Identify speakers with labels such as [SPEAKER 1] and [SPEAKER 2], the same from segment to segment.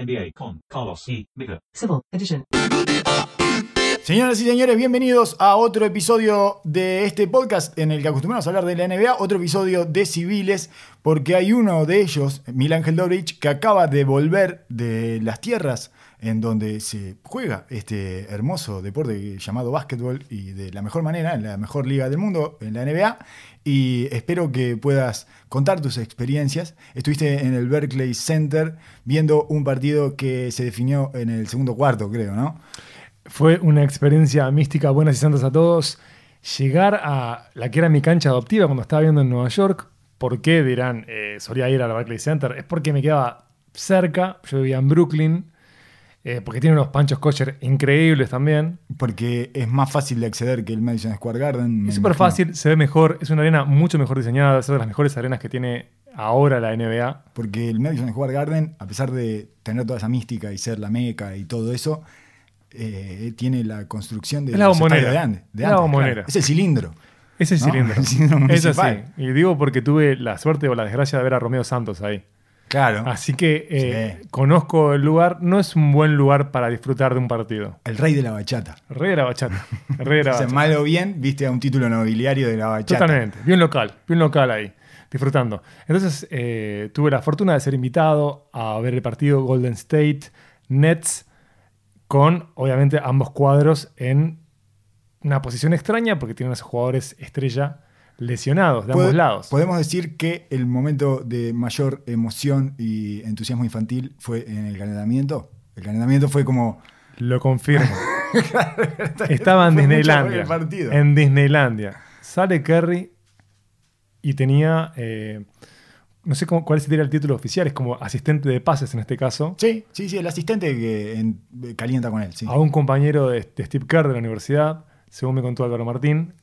[SPEAKER 1] NBA con Carlos E. Mika.
[SPEAKER 2] Civil Edition.
[SPEAKER 3] Señoras y señores, bienvenidos a otro episodio de este podcast en el que acostumbramos a hablar de la NBA, otro episodio de civiles, porque hay uno de ellos, Mil Ángel Dobrich, que acaba de volver de las tierras en donde se juega este hermoso deporte llamado básquetbol y de la mejor manera, en la mejor liga del mundo, en la NBA. Y espero que puedas contar tus experiencias. Estuviste en el Berkeley Center viendo un partido que se definió en el segundo cuarto, creo, ¿no?
[SPEAKER 4] Fue una experiencia mística. Buenas y santas a todos. Llegar a la que era mi cancha adoptiva cuando estaba viendo en Nueva York. ¿Por qué dirán eh, solía ir al Barclays Center? Es porque me quedaba cerca. Yo vivía en Brooklyn. eh, porque tiene unos panchos kosher increíbles también.
[SPEAKER 3] Porque es más fácil de acceder que el Madison Square Garden.
[SPEAKER 4] Es súper fácil, se ve mejor. Es una arena mucho mejor diseñada. Es una de las mejores arenas que tiene ahora la NBA.
[SPEAKER 3] Porque el Madison Square Garden, a pesar de tener toda esa mística y ser la meca y todo eso, eh, tiene la construcción de
[SPEAKER 4] Es la bombonera.
[SPEAKER 3] de antes. de
[SPEAKER 4] Es la
[SPEAKER 3] antes,
[SPEAKER 4] bombonera.
[SPEAKER 3] claro. Es el cilindro.
[SPEAKER 4] Cilindro.
[SPEAKER 3] El cilindro
[SPEAKER 4] Es así. Y digo porque tuve la suerte o la desgracia de ver a Romeo Santos ahí.
[SPEAKER 3] Claro.
[SPEAKER 4] Así que eh,
[SPEAKER 3] Sí.
[SPEAKER 4] conozco el lugar. No es un buen lugar para disfrutar de un partido.
[SPEAKER 3] El rey de la bachata.
[SPEAKER 4] Rey de la bachata. Rey de la
[SPEAKER 3] O sea,
[SPEAKER 4] bachata.
[SPEAKER 3] mal o bien, viste a un título nobiliario de la bachata.
[SPEAKER 4] Totalmente. Bien local. Bien local ahí. Disfrutando. Entonces eh, tuve la fortuna de ser invitado a ver el partido Golden State Nets con, obviamente, ambos cuadros en una posición extraña porque tienen a sus jugadores estrella lesionados de ambos lados.
[SPEAKER 3] Podemos decir que el momento de mayor emoción y entusiasmo infantil fue en el calentamiento. El calentamiento fue como.
[SPEAKER 4] Lo confirmo. Estaba en Disneylandia. En Disneylandia. Sale Kerry y tenía. eh, no sé cómo, cuál sería el título oficial, es como asistente de pases en este caso.
[SPEAKER 3] Sí, sí, sí, el asistente que en- calienta con él. Sí.
[SPEAKER 4] A un compañero de, de Steve Kerr de la universidad, según me contó Álvaro Martín,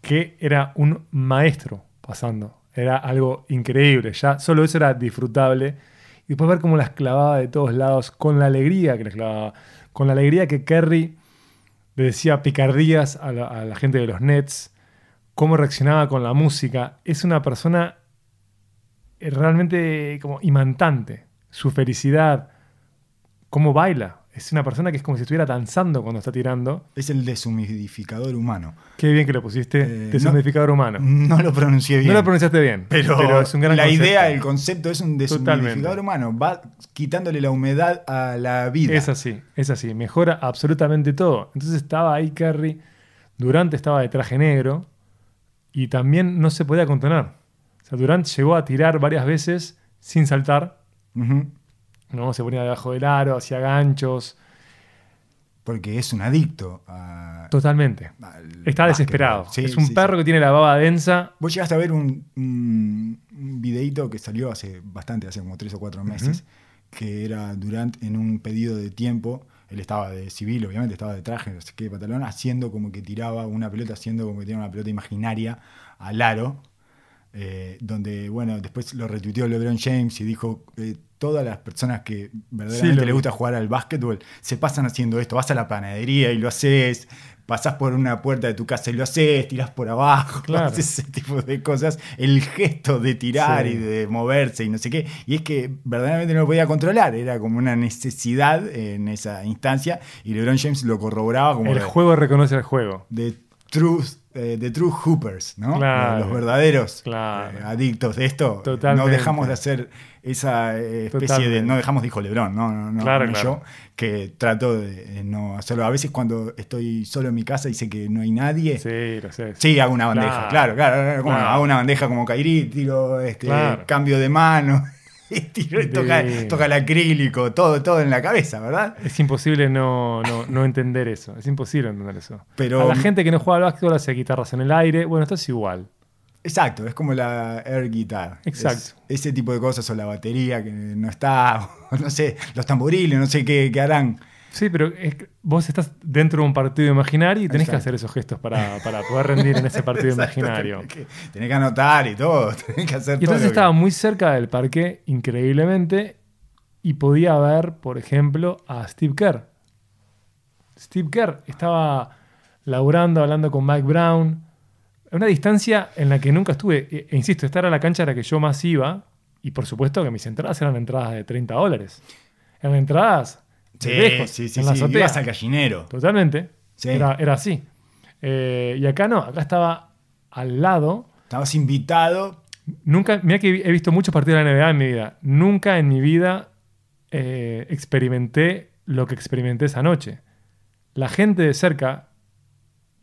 [SPEAKER 4] que era un maestro pasando. Era algo increíble. Ya solo eso era disfrutable. Y después ver cómo las clavaba de todos lados, con la alegría que las clavaba, con la alegría que Kerry le decía picardías a la, a la gente de los Nets, cómo reaccionaba con la música. Es una persona realmente como imantante. Su felicidad, cómo baila. Es una persona que es como si estuviera danzando cuando está tirando.
[SPEAKER 3] Es el deshumidificador humano.
[SPEAKER 4] Qué bien que lo pusiste.
[SPEAKER 3] Eh,
[SPEAKER 4] deshumidificador humano.
[SPEAKER 3] No lo pronuncié bien.
[SPEAKER 4] No lo pronunciaste bien,
[SPEAKER 3] Pero,
[SPEAKER 4] es un gran
[SPEAKER 3] la
[SPEAKER 4] concepto.
[SPEAKER 3] idea, el concepto es un deshumidificador
[SPEAKER 4] Totalmente.
[SPEAKER 3] humano. Va quitándole la humedad a la vida.
[SPEAKER 4] Es así, es así. Mejora absolutamente todo. Entonces estaba ahí Kerry. Durant estaba de traje negro. Y también no se podía contener. O sea, Durant llegó a tirar varias veces sin saltar. ¿no? Se ponía debajo del aro, hacía ganchos.
[SPEAKER 3] Porque es un adicto a.
[SPEAKER 4] Totalmente.
[SPEAKER 3] al
[SPEAKER 4] Está desesperado.
[SPEAKER 3] Sí,
[SPEAKER 4] es un
[SPEAKER 3] sí,
[SPEAKER 4] perro
[SPEAKER 3] sí.
[SPEAKER 4] que tiene la baba densa.
[SPEAKER 3] Vos llegaste a ver un, videíto que salió hace bastante, hace como tres o cuatro meses, que era Durant en un pedido de tiempo. Él estaba de civil, obviamente, estaba de traje, no sé qué, de pantalón, haciendo como que tiraba una pelota, haciendo como que tenía una pelota imaginaria al aro. Eh, donde, bueno, después lo retuiteó LeBron James y dijo: eh, Todas las personas que verdaderamente
[SPEAKER 4] vi.
[SPEAKER 3] gusta jugar al básquetbol se pasan haciendo esto. Vas a la panadería y lo haces, pasás por una puerta de tu casa y lo haces, tirás por abajo,
[SPEAKER 4] Claro.
[SPEAKER 3] haces ese tipo de cosas. El gesto de tirar
[SPEAKER 4] Sí.
[SPEAKER 3] y de moverse y no sé qué. Y es que verdaderamente no lo podía controlar, era como una necesidad en esa instancia y LeBron James lo corroboraba como
[SPEAKER 4] El
[SPEAKER 3] de,
[SPEAKER 4] juego reconoce al juego.
[SPEAKER 3] de true, eh, de true hoopers, ¿no?
[SPEAKER 4] Claro.
[SPEAKER 3] Los verdaderos
[SPEAKER 4] Claro.
[SPEAKER 3] eh, adictos de esto.
[SPEAKER 4] Totalmente.
[SPEAKER 3] No dejamos de hacer esa eh, especie de. No dejamos, dijo LeBron, no, no, no,
[SPEAKER 4] Claro,
[SPEAKER 3] no yo, que trato de no hacerlo. A veces cuando estoy solo en mi casa y sé que no hay nadie.
[SPEAKER 4] Sí, lo sé.
[SPEAKER 3] Sí, hago una bandeja, claro,
[SPEAKER 4] Claro.
[SPEAKER 3] Hago una bandeja como Kairi, tiro este, cambio de mano, tiro, y toca, el acrílico, todo, todo en la cabeza, ¿verdad?
[SPEAKER 4] Es imposible no, no, no entender eso. Es imposible entender eso.
[SPEAKER 3] Pero-
[SPEAKER 4] a la gente que no juega al básquetbol hace guitarras en el aire. Bueno, esto es igual.
[SPEAKER 3] Exacto, es como la air guitar.
[SPEAKER 4] Exacto.
[SPEAKER 3] Es- ese tipo de cosas, o la batería que no está, o no sé, los tamboriles, no sé qué, qué harán.
[SPEAKER 4] Sí, pero es que vos estás dentro de un partido imaginario y tenés que hacer esos gestos para, para poder rendir en ese partido
[SPEAKER 3] Exacto,
[SPEAKER 4] imaginario.
[SPEAKER 3] Tenés que, tenés que anotar y todo, tenés que hacer
[SPEAKER 4] Y
[SPEAKER 3] todo.
[SPEAKER 4] entonces
[SPEAKER 3] que-
[SPEAKER 4] estaba muy cerca del parque, increíblemente, y podía ver, por ejemplo, a Steve Kerr. Steve Kerr estaba laburando, hablando con Mike Brown, a una distancia en la que nunca estuve. E, e insisto, esta era la cancha a la que yo más iba, y por supuesto que mis entradas eran entradas de 30 dólares. en entradas.
[SPEAKER 3] Sí,
[SPEAKER 4] lejos,
[SPEAKER 3] sí, sí,
[SPEAKER 4] en la
[SPEAKER 3] sí. Ibas al gallinero.
[SPEAKER 4] Totalmente.
[SPEAKER 3] Sí.
[SPEAKER 4] Era, era así. Eh, y acá no, acá estaba al lado.
[SPEAKER 3] Estabas invitado.
[SPEAKER 4] Nunca, mira que he visto muchos partidos de la NBA en mi vida. Nunca en mi vida eh, experimenté lo que experimenté esa noche. La gente de cerca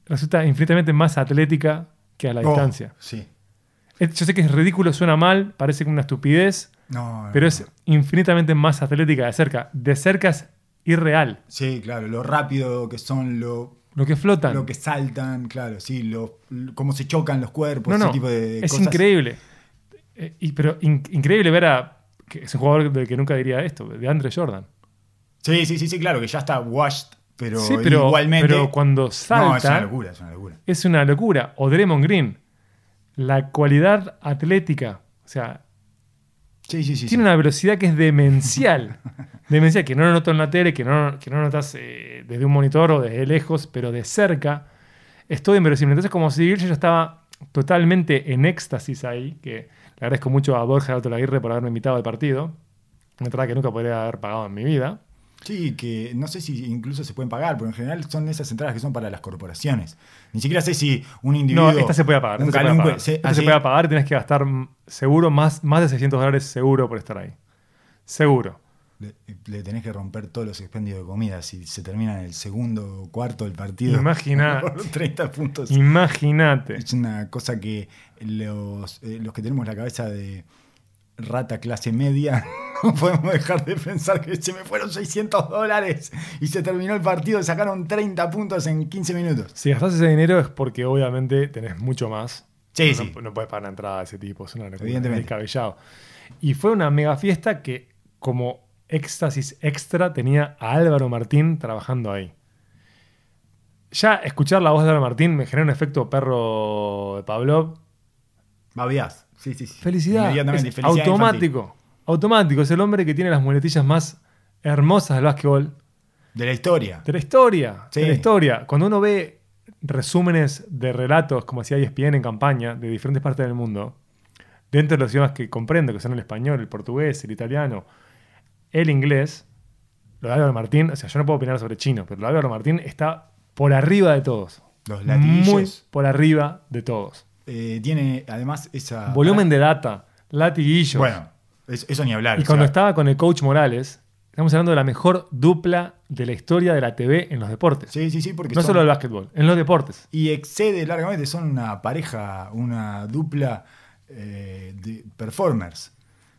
[SPEAKER 4] resulta infinitamente más atlética que a la
[SPEAKER 3] Oh,
[SPEAKER 4] distancia.
[SPEAKER 3] Sí.
[SPEAKER 4] Yo sé que es ridículo, suena mal, parece como una estupidez,
[SPEAKER 3] No,
[SPEAKER 4] pero
[SPEAKER 3] no,
[SPEAKER 4] es infinitamente más atlética de cerca. De cerca es irreal.
[SPEAKER 3] Sí, claro, lo rápido que son, lo,
[SPEAKER 4] Lo que flotan.
[SPEAKER 3] lo que saltan, claro, sí, lo, cómo se chocan los cuerpos,
[SPEAKER 4] no,
[SPEAKER 3] ese tipo de
[SPEAKER 4] es
[SPEAKER 3] cosas.
[SPEAKER 4] increíble. Eh, y, pero in- increíble ver a. Que es un jugador del que nunca diría esto, de Andre Jordan.
[SPEAKER 3] Sí, sí, sí, sí, claro, que ya está washed, pero,
[SPEAKER 4] sí, pero,
[SPEAKER 3] igualmente.
[SPEAKER 4] pero cuando salta.
[SPEAKER 3] no, es una locura, es una locura.
[SPEAKER 4] es una locura. O Draymond Green. La cualidad atlética. O sea,
[SPEAKER 3] Sí, sí, sí.
[SPEAKER 4] tiene
[SPEAKER 3] sí.
[SPEAKER 4] una velocidad que es demencial. demencial, que no lo noto en la tele, que no, que no notas eh, desde un monitor o desde lejos, pero de cerca. Es todo inverosímil. Entonces, como si yo estaba totalmente en éxtasis ahí, que le agradezco mucho a Borja Alto Aguirre por haberme invitado al partido. Una entrada que nunca podría haber pagado en mi vida.
[SPEAKER 3] Sí, que no sé si incluso se pueden pagar, porque en general son esas entradas que son para las corporaciones. Ni siquiera sé si un individuo.
[SPEAKER 4] No, esta se puede pagar.
[SPEAKER 3] un
[SPEAKER 4] Esta se puede pagar,
[SPEAKER 3] se-
[SPEAKER 4] Esta
[SPEAKER 3] ¿ah,
[SPEAKER 4] se
[SPEAKER 3] sí?
[SPEAKER 4] puede pagar y tenés que gastar seguro más, más de 600 dólares seguro por estar ahí. Seguro.
[SPEAKER 3] Le, le tenés que romper todos los expendios de comida si se termina en el segundo o cuarto del partido.
[SPEAKER 4] Imagina-
[SPEAKER 3] por 30 puntos.
[SPEAKER 4] Imagínate.
[SPEAKER 3] Es una cosa que los, eh, los que tenemos la cabeza de rata clase media no podemos dejar de pensar que se me fueron 600 dólares y se terminó el partido y sacaron 30 puntos en 15 minutos.
[SPEAKER 4] Si gastás ese dinero es porque obviamente tenés mucho más.
[SPEAKER 3] Sí,
[SPEAKER 4] no,
[SPEAKER 3] sí.
[SPEAKER 4] No puedes pagar una entrada de ese tipo, es una
[SPEAKER 3] Evidentemente.
[SPEAKER 4] es descabellado. Y fue una mega fiesta que, como éxtasis extra, tenía a Álvaro Martín trabajando ahí. Ya escuchar la voz de Álvaro Martín me genera un efecto perro de Pavlov.
[SPEAKER 3] Babiás. Sí, sí, sí.
[SPEAKER 4] Felicidad.
[SPEAKER 3] Inmediatamente.
[SPEAKER 4] Es
[SPEAKER 3] felicidad
[SPEAKER 4] automático. Automático. Es el hombre que tiene las muletillas más hermosas del básquetbol.
[SPEAKER 3] De la historia.
[SPEAKER 4] de la historia.
[SPEAKER 3] Sí.
[SPEAKER 4] De la historia. Cuando uno ve resúmenes de relatos, como hacía ESPN en campaña, de diferentes partes del mundo, dentro de los idiomas que comprendo, que son el español, el portugués, el italiano, el inglés, lo de Álvaro Martín, o sea, yo no puedo opinar sobre chino, pero lo de Álvaro Martín está por arriba de todos.
[SPEAKER 3] Los latiguillos.
[SPEAKER 4] Muy por arriba de todos.
[SPEAKER 3] Eh, tiene además esa.
[SPEAKER 4] Volumen de data, latiguillos.
[SPEAKER 3] Bueno, es- eso ni hablar.
[SPEAKER 4] Y cuando
[SPEAKER 3] sea,
[SPEAKER 4] estaba con el coach Morales, estamos hablando de la mejor dupla de la historia de la TV en los deportes.
[SPEAKER 3] Sí, sí, sí, porque
[SPEAKER 4] no
[SPEAKER 3] son-
[SPEAKER 4] solo el básquetbol, en los deportes.
[SPEAKER 3] Y excede largamente, son una pareja, una dupla eh, de performers.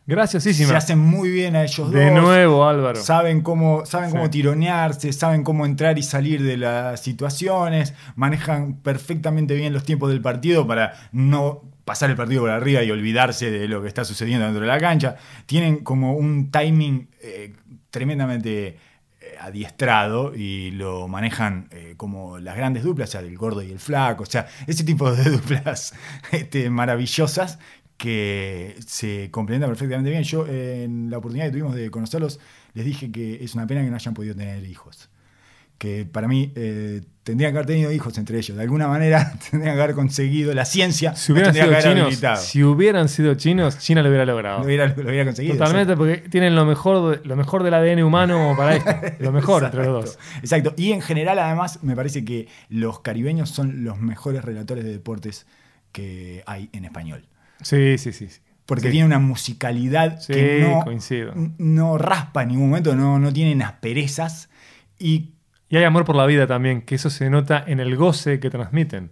[SPEAKER 4] Graciosísima.
[SPEAKER 3] Se hacen muy bien a ellos
[SPEAKER 4] De
[SPEAKER 3] dos.
[SPEAKER 4] nuevo, Álvaro.
[SPEAKER 3] Saben cómo, saben
[SPEAKER 4] Sí.
[SPEAKER 3] cómo tironearse, saben cómo entrar y salir de las situaciones, manejan perfectamente bien los tiempos del partido para no pasar el partido por arriba y olvidarse de lo que está sucediendo dentro de la cancha. Tienen como un timing eh, tremendamente eh, adiestrado y lo manejan eh, como las grandes duplas, o sea, el gordo y el flaco, o sea, ese tipo de duplas este, maravillosas que se complementan perfectamente bien. Yo, en la oportunidad que tuvimos de conocerlos, les dije que es una pena que no hayan podido tener hijos. Que para mí tendrían que haber tenido hijos entre ellos. De alguna manera tendrían que haber conseguido la ciencia.
[SPEAKER 4] Si hubieran sido chinos, si hubieran sido chinos, China lo hubiera logrado.
[SPEAKER 3] Lo hubiera, lo hubiera conseguido.
[SPEAKER 4] Totalmente, porque tienen lo mejor, lo mejor del ADN humano para esto. Lo mejor entre los dos.
[SPEAKER 3] Exacto. Y en general, además, me parece que los caribeños son los mejores relatores de deportes que hay en español.
[SPEAKER 4] Sí, sí, sí. sí.
[SPEAKER 3] Porque
[SPEAKER 4] Sí.
[SPEAKER 3] tiene una musicalidad que no,
[SPEAKER 4] coincido.
[SPEAKER 3] no raspa en ningún momento, no, no tienen asperezas. Y
[SPEAKER 4] Y hay amor por la vida también, que eso se nota en el goce que transmiten.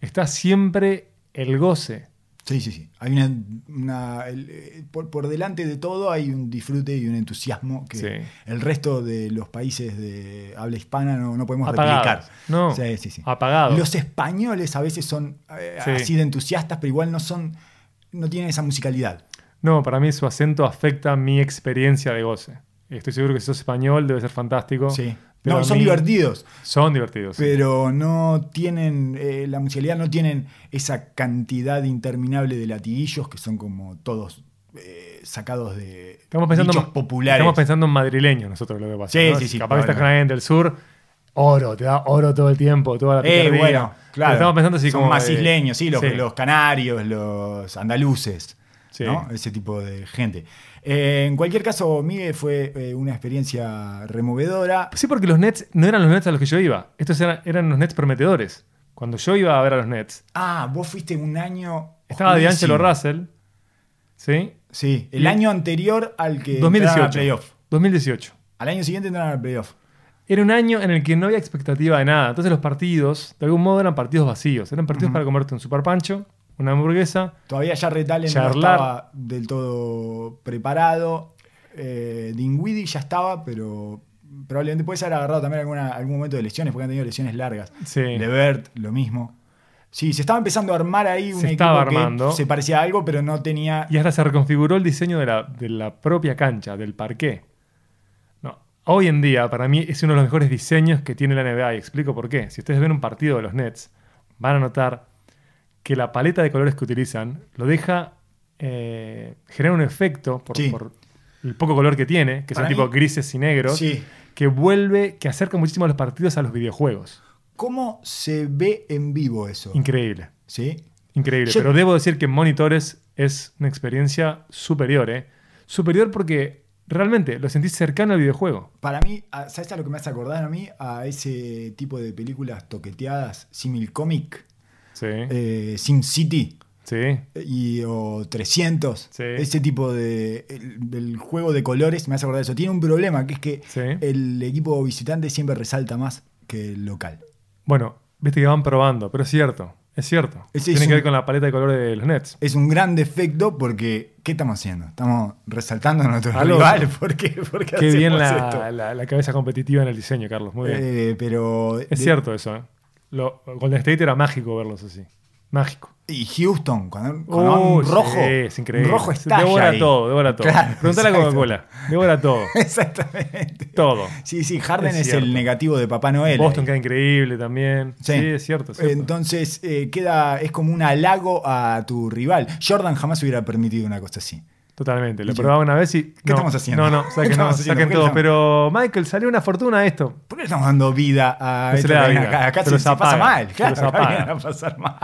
[SPEAKER 4] Está siempre el goce.
[SPEAKER 3] sí, sí, sí. Hay una, una- el- eh, por, por delante de todo hay un disfrute y un entusiasmo que
[SPEAKER 4] Sí.
[SPEAKER 3] el resto de los países de habla hispana no, no podemos
[SPEAKER 4] Apagados.
[SPEAKER 3] replicar.
[SPEAKER 4] No,
[SPEAKER 3] Sí, sí, sí.
[SPEAKER 4] apagados.
[SPEAKER 3] Los españoles a veces son eh,
[SPEAKER 4] Sí.
[SPEAKER 3] así de entusiastas, pero igual no son, no tienen esa musicalidad.
[SPEAKER 4] No, para mí su acento afecta mi experiencia de goce. Estoy seguro que si sos español debe ser fantástico.
[SPEAKER 3] Sí.
[SPEAKER 4] Pero
[SPEAKER 3] No, son
[SPEAKER 4] mí-
[SPEAKER 3] divertidos,
[SPEAKER 4] Son divertidos.
[SPEAKER 3] pero no tienen, eh, la musicalidad no tienen esa cantidad interminable de latiguillos que son como todos eh, sacados de
[SPEAKER 4] Estamos pensando,
[SPEAKER 3] dichos populares.
[SPEAKER 4] Estamos pensando en madrileños nosotros lo que pasa.
[SPEAKER 3] Sí,
[SPEAKER 4] ¿no?
[SPEAKER 3] sí, sí,
[SPEAKER 4] Capaz que estás con alguien del sur, oro, te da oro todo el tiempo, toda la
[SPEAKER 3] Eh,
[SPEAKER 4] picardía.
[SPEAKER 3] bueno,
[SPEAKER 4] Pero
[SPEAKER 3] claro.
[SPEAKER 4] Estamos pensando así
[SPEAKER 3] son
[SPEAKER 4] como.
[SPEAKER 3] más
[SPEAKER 4] de-
[SPEAKER 3] isleños, sí los,
[SPEAKER 4] sí.
[SPEAKER 3] los canarios, los andaluces.
[SPEAKER 4] Sí.
[SPEAKER 3] ¿no? Ese tipo de gente. Eh, en cualquier caso, Miguel fue eh, una experiencia removedora.
[SPEAKER 4] Sí, porque los Nets no eran los Nets a los que yo iba. Estos eran, eran los Nets prometedores. Cuando yo iba a ver a los Nets,
[SPEAKER 3] Ah, vos fuiste un año.
[SPEAKER 4] estaba
[SPEAKER 3] oscurísimo.
[SPEAKER 4] D'Angelo Russell. ¿Sí?
[SPEAKER 3] Sí, el
[SPEAKER 4] Y-
[SPEAKER 3] año anterior al que entraron al
[SPEAKER 4] 2018.
[SPEAKER 3] playoff.
[SPEAKER 4] 2018.
[SPEAKER 3] Al año siguiente entraron al playoff.
[SPEAKER 4] Era un año en el que no había expectativa de nada. Entonces los partidos, de algún modo, eran partidos vacíos. Eran partidos para comerte un super pancho, una hamburguesa.
[SPEAKER 3] Todavía ya Retalen no estaba del todo preparado. Eh, Dinwiddie ya estaba, pero probablemente puede ser agarrado también alguna, algún momento de lesiones, porque han tenido lesiones largas.
[SPEAKER 4] Sí.
[SPEAKER 3] Levert, lo mismo. Sí, se estaba empezando a armar ahí un
[SPEAKER 4] Se
[SPEAKER 3] equipo
[SPEAKER 4] estaba
[SPEAKER 3] que
[SPEAKER 4] armando.
[SPEAKER 3] se parecía a algo, pero no tenía.
[SPEAKER 4] Y hasta se reconfiguró el diseño de la, de la propia cancha, del parqué. No. Hoy en día, para mí, es uno de los mejores diseños que tiene la NBA. Y explico por qué. Si ustedes ven un partido de los Nets, van a notar que la paleta de colores que utilizan lo deja. Eh, genera un efecto por,
[SPEAKER 3] Sí.
[SPEAKER 4] por el poco color que tiene, que
[SPEAKER 3] Para
[SPEAKER 4] son tipo
[SPEAKER 3] mí-
[SPEAKER 4] grises y negros,
[SPEAKER 3] Sí.
[SPEAKER 4] que vuelve, que acerca muchísimo los partidos a los videojuegos.
[SPEAKER 3] ¿Cómo se ve en vivo eso?
[SPEAKER 4] Increíble.
[SPEAKER 3] ¿Sí?
[SPEAKER 4] Increíble,
[SPEAKER 3] Yo-
[SPEAKER 4] pero debo decir que en monitores es una experiencia superior, ¿eh? Superior porque realmente lo sentís cercano al videojuego.
[SPEAKER 3] Para mí, a- ¿sabes a lo que me hace acordar a mí? A ese tipo de películas toqueteadas, simil comic,
[SPEAKER 4] Sí,
[SPEAKER 3] eh, Sim City.
[SPEAKER 4] sí.
[SPEAKER 3] y, o 300.
[SPEAKER 4] Sí.
[SPEAKER 3] Ese tipo de. El, el juego de colores me hace acordar de eso. Tiene un problema que es que
[SPEAKER 4] Sí.
[SPEAKER 3] el equipo visitante siempre resalta más que el local.
[SPEAKER 4] Bueno, viste que van probando, pero es cierto, es cierto.
[SPEAKER 3] Ese
[SPEAKER 4] Tiene
[SPEAKER 3] es
[SPEAKER 4] que
[SPEAKER 3] un-
[SPEAKER 4] ver con la paleta de colores de los Nets.
[SPEAKER 3] Es un gran defecto porque. ¿Qué estamos haciendo? Estamos resaltando a nuestros
[SPEAKER 4] Algo-
[SPEAKER 3] rivales. ¿Por qué? ¿Por qué
[SPEAKER 4] Qué bien la,
[SPEAKER 3] esto?
[SPEAKER 4] la- la cabeza competitiva en el diseño, Carlos, muy bien.
[SPEAKER 3] Eh, pero.
[SPEAKER 4] es
[SPEAKER 3] de-
[SPEAKER 4] cierto eso, ¿eh? Lo, Golden State era mágico verlos así. Mágico.
[SPEAKER 3] Y Houston,
[SPEAKER 4] Uh,
[SPEAKER 3] un rojo.
[SPEAKER 4] sí, es increíble.
[SPEAKER 3] Un rojo estalla
[SPEAKER 4] devora
[SPEAKER 3] ahí.
[SPEAKER 4] todo, devora todo.
[SPEAKER 3] Claro,
[SPEAKER 4] Preguntale a. Coca-Cola. Devora todo.
[SPEAKER 3] Exactamente.
[SPEAKER 4] Todo.
[SPEAKER 3] Sí, sí, Harden
[SPEAKER 4] Es
[SPEAKER 3] el negativo de Papá Noel.
[SPEAKER 4] Boston
[SPEAKER 3] ahí.
[SPEAKER 4] queda increíble también. Sí, es cierto. es cierto.
[SPEAKER 3] Entonces eh, queda, es como un halago a tu rival. Jordan jamás hubiera permitido una cosa así.
[SPEAKER 4] Totalmente. Lo probaba una vez y.
[SPEAKER 3] ¿Qué
[SPEAKER 4] no,
[SPEAKER 3] estamos haciendo?
[SPEAKER 4] No, no,
[SPEAKER 3] ¿Qué
[SPEAKER 4] saquen, no, Pero, Michael, salió una fortuna de esto.
[SPEAKER 3] ¿Por qué le estamos dando vida a
[SPEAKER 4] Que se
[SPEAKER 3] esto
[SPEAKER 4] le da vida.
[SPEAKER 3] acá? Acá
[SPEAKER 4] Se
[SPEAKER 3] se, se pasa mal,
[SPEAKER 4] Se
[SPEAKER 3] claro,
[SPEAKER 4] los
[SPEAKER 3] acá a pasar mal.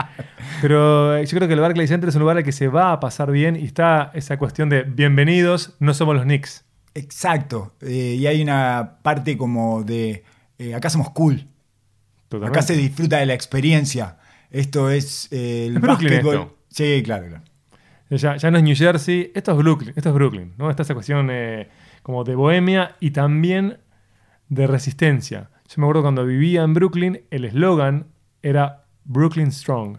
[SPEAKER 4] Pero eh, yo creo que el Barclays Center es un lugar al que se va a pasar bien y está esa cuestión de bienvenidos, no somos los Knicks.
[SPEAKER 3] Exacto. Eh, y hay una parte como de, eh, acá somos cool.
[SPEAKER 4] Totalmente.
[SPEAKER 3] Acá se disfruta de la experiencia. Esto es eh, el
[SPEAKER 4] Es
[SPEAKER 3] básquetbol. Sí, claro, claro.
[SPEAKER 4] Ya, ya no es New Jersey, esto es Brooklyn, esto es Brooklyn, ¿no? Está esa cuestión eh, como de bohemia y también de resistencia. Yo me acuerdo cuando vivía en Brooklyn, el eslogan era Brooklyn Strong.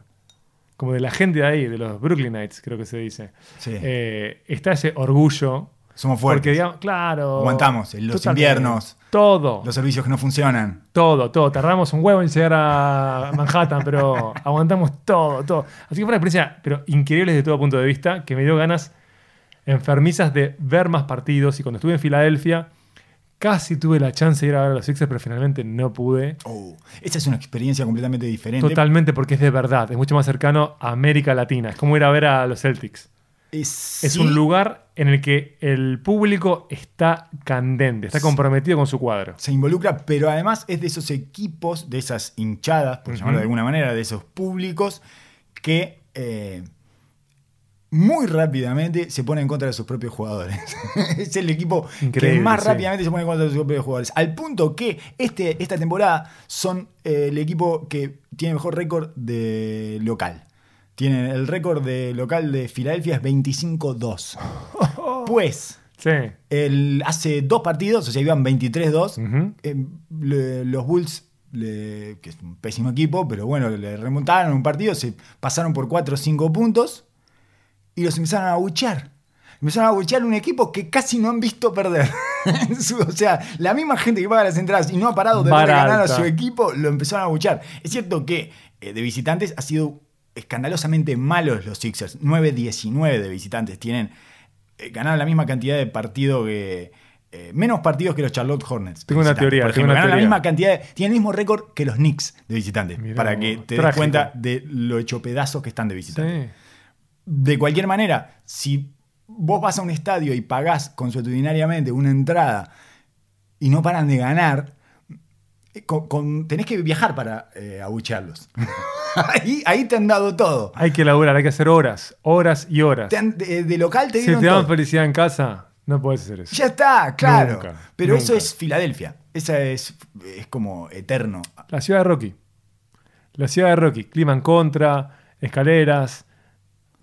[SPEAKER 4] Como de la gente de ahí, de los Brooklynites, creo que se dice.
[SPEAKER 3] Sí.
[SPEAKER 4] Eh, está ese orgullo.
[SPEAKER 3] Somos fuertes.
[SPEAKER 4] Porque, digamos, claro.
[SPEAKER 3] Aguantamos los inviernos.
[SPEAKER 4] Todo.
[SPEAKER 3] Los servicios que no funcionan.
[SPEAKER 4] Todo, todo. Tardamos un huevo en llegar a Manhattan, pero aguantamos todo, todo. Así que fue una experiencia, pero increíble desde todo punto de vista, que me dio ganas enfermizas de ver más partidos. Y cuando estuve en Filadelfia, casi tuve la chance de ir a ver a los Sixers, pero finalmente no pude.
[SPEAKER 3] Oh, esa es una experiencia completamente diferente.
[SPEAKER 4] Totalmente porque es de verdad, es mucho más cercano a América Latina. Es como ir a ver a los Celtics.
[SPEAKER 3] Es,
[SPEAKER 4] un lugar en el que el público está candente, está comprometido con su cuadro.
[SPEAKER 3] se involucra, pero además es de esos equipos, de esas hinchadas, por llamarlo de alguna manera, de esos públicos que eh, muy rápidamente se pone en contra de sus propios jugadores. es el equipo que más
[SPEAKER 4] sí.
[SPEAKER 3] rápidamente se pone en contra de sus propios jugadores. Al punto que este, esta temporada son eh, el equipo que tiene mejor récord de local. Tienen el récord de local de Filadelfia es 25-2. Pues
[SPEAKER 4] Sí.
[SPEAKER 3] el, hace dos partidos, o sea, iban 23-2.
[SPEAKER 4] Ujú.
[SPEAKER 3] eh, le- los Bulls, le- que es un pésimo equipo, pero bueno, le remontaron un partido, se pasaron por 4 o 5 puntos y los empezaron a abuchear. Empezaron a abuchear un equipo que casi no han visto perder. O sea, la misma gente que paga las entradas y no ha parado de ganar a su equipo, lo empezaron a abuchear. Es cierto que eh, de visitantes ha sido escandalosamente malos los Sixers. 9-19 de visitantes. Tienen eh, ganaron la misma cantidad de partidos que. eh, menos partidos que los Charlotte Hornets.
[SPEAKER 4] Tengo una teoría,
[SPEAKER 3] Por
[SPEAKER 4] tengo
[SPEAKER 3] ejemplo,
[SPEAKER 4] una
[SPEAKER 3] ganaron la misma cantidad. de- tienen el mismo récord que los Knicks de visitantes.
[SPEAKER 4] Mirá
[SPEAKER 3] para que te des
[SPEAKER 4] trágico.
[SPEAKER 3] cuenta de lo hecho pedazos que están de visitantes.
[SPEAKER 4] Sí.
[SPEAKER 3] De cualquier manera, si vos vas a un estadio y pagás consuetudinariamente una entrada y no paran de ganar, eh, con- con- tenés que viajar para eh, abuchearlos. ahí, ahí te han dado todo.
[SPEAKER 4] Hay que laburar, hay que hacer horas, horas y horas.
[SPEAKER 3] Te han- de, de local te
[SPEAKER 4] Si
[SPEAKER 3] dieron
[SPEAKER 4] te dan
[SPEAKER 3] todo.
[SPEAKER 4] felicidad en casa, no puedes hacer eso.
[SPEAKER 3] Ya está, claro.
[SPEAKER 4] Nunca,
[SPEAKER 3] Pero eso es Filadelfia. Esa es, es como eterno.
[SPEAKER 4] La ciudad de Rocky. La ciudad de Rocky. Clima en contra, escaleras.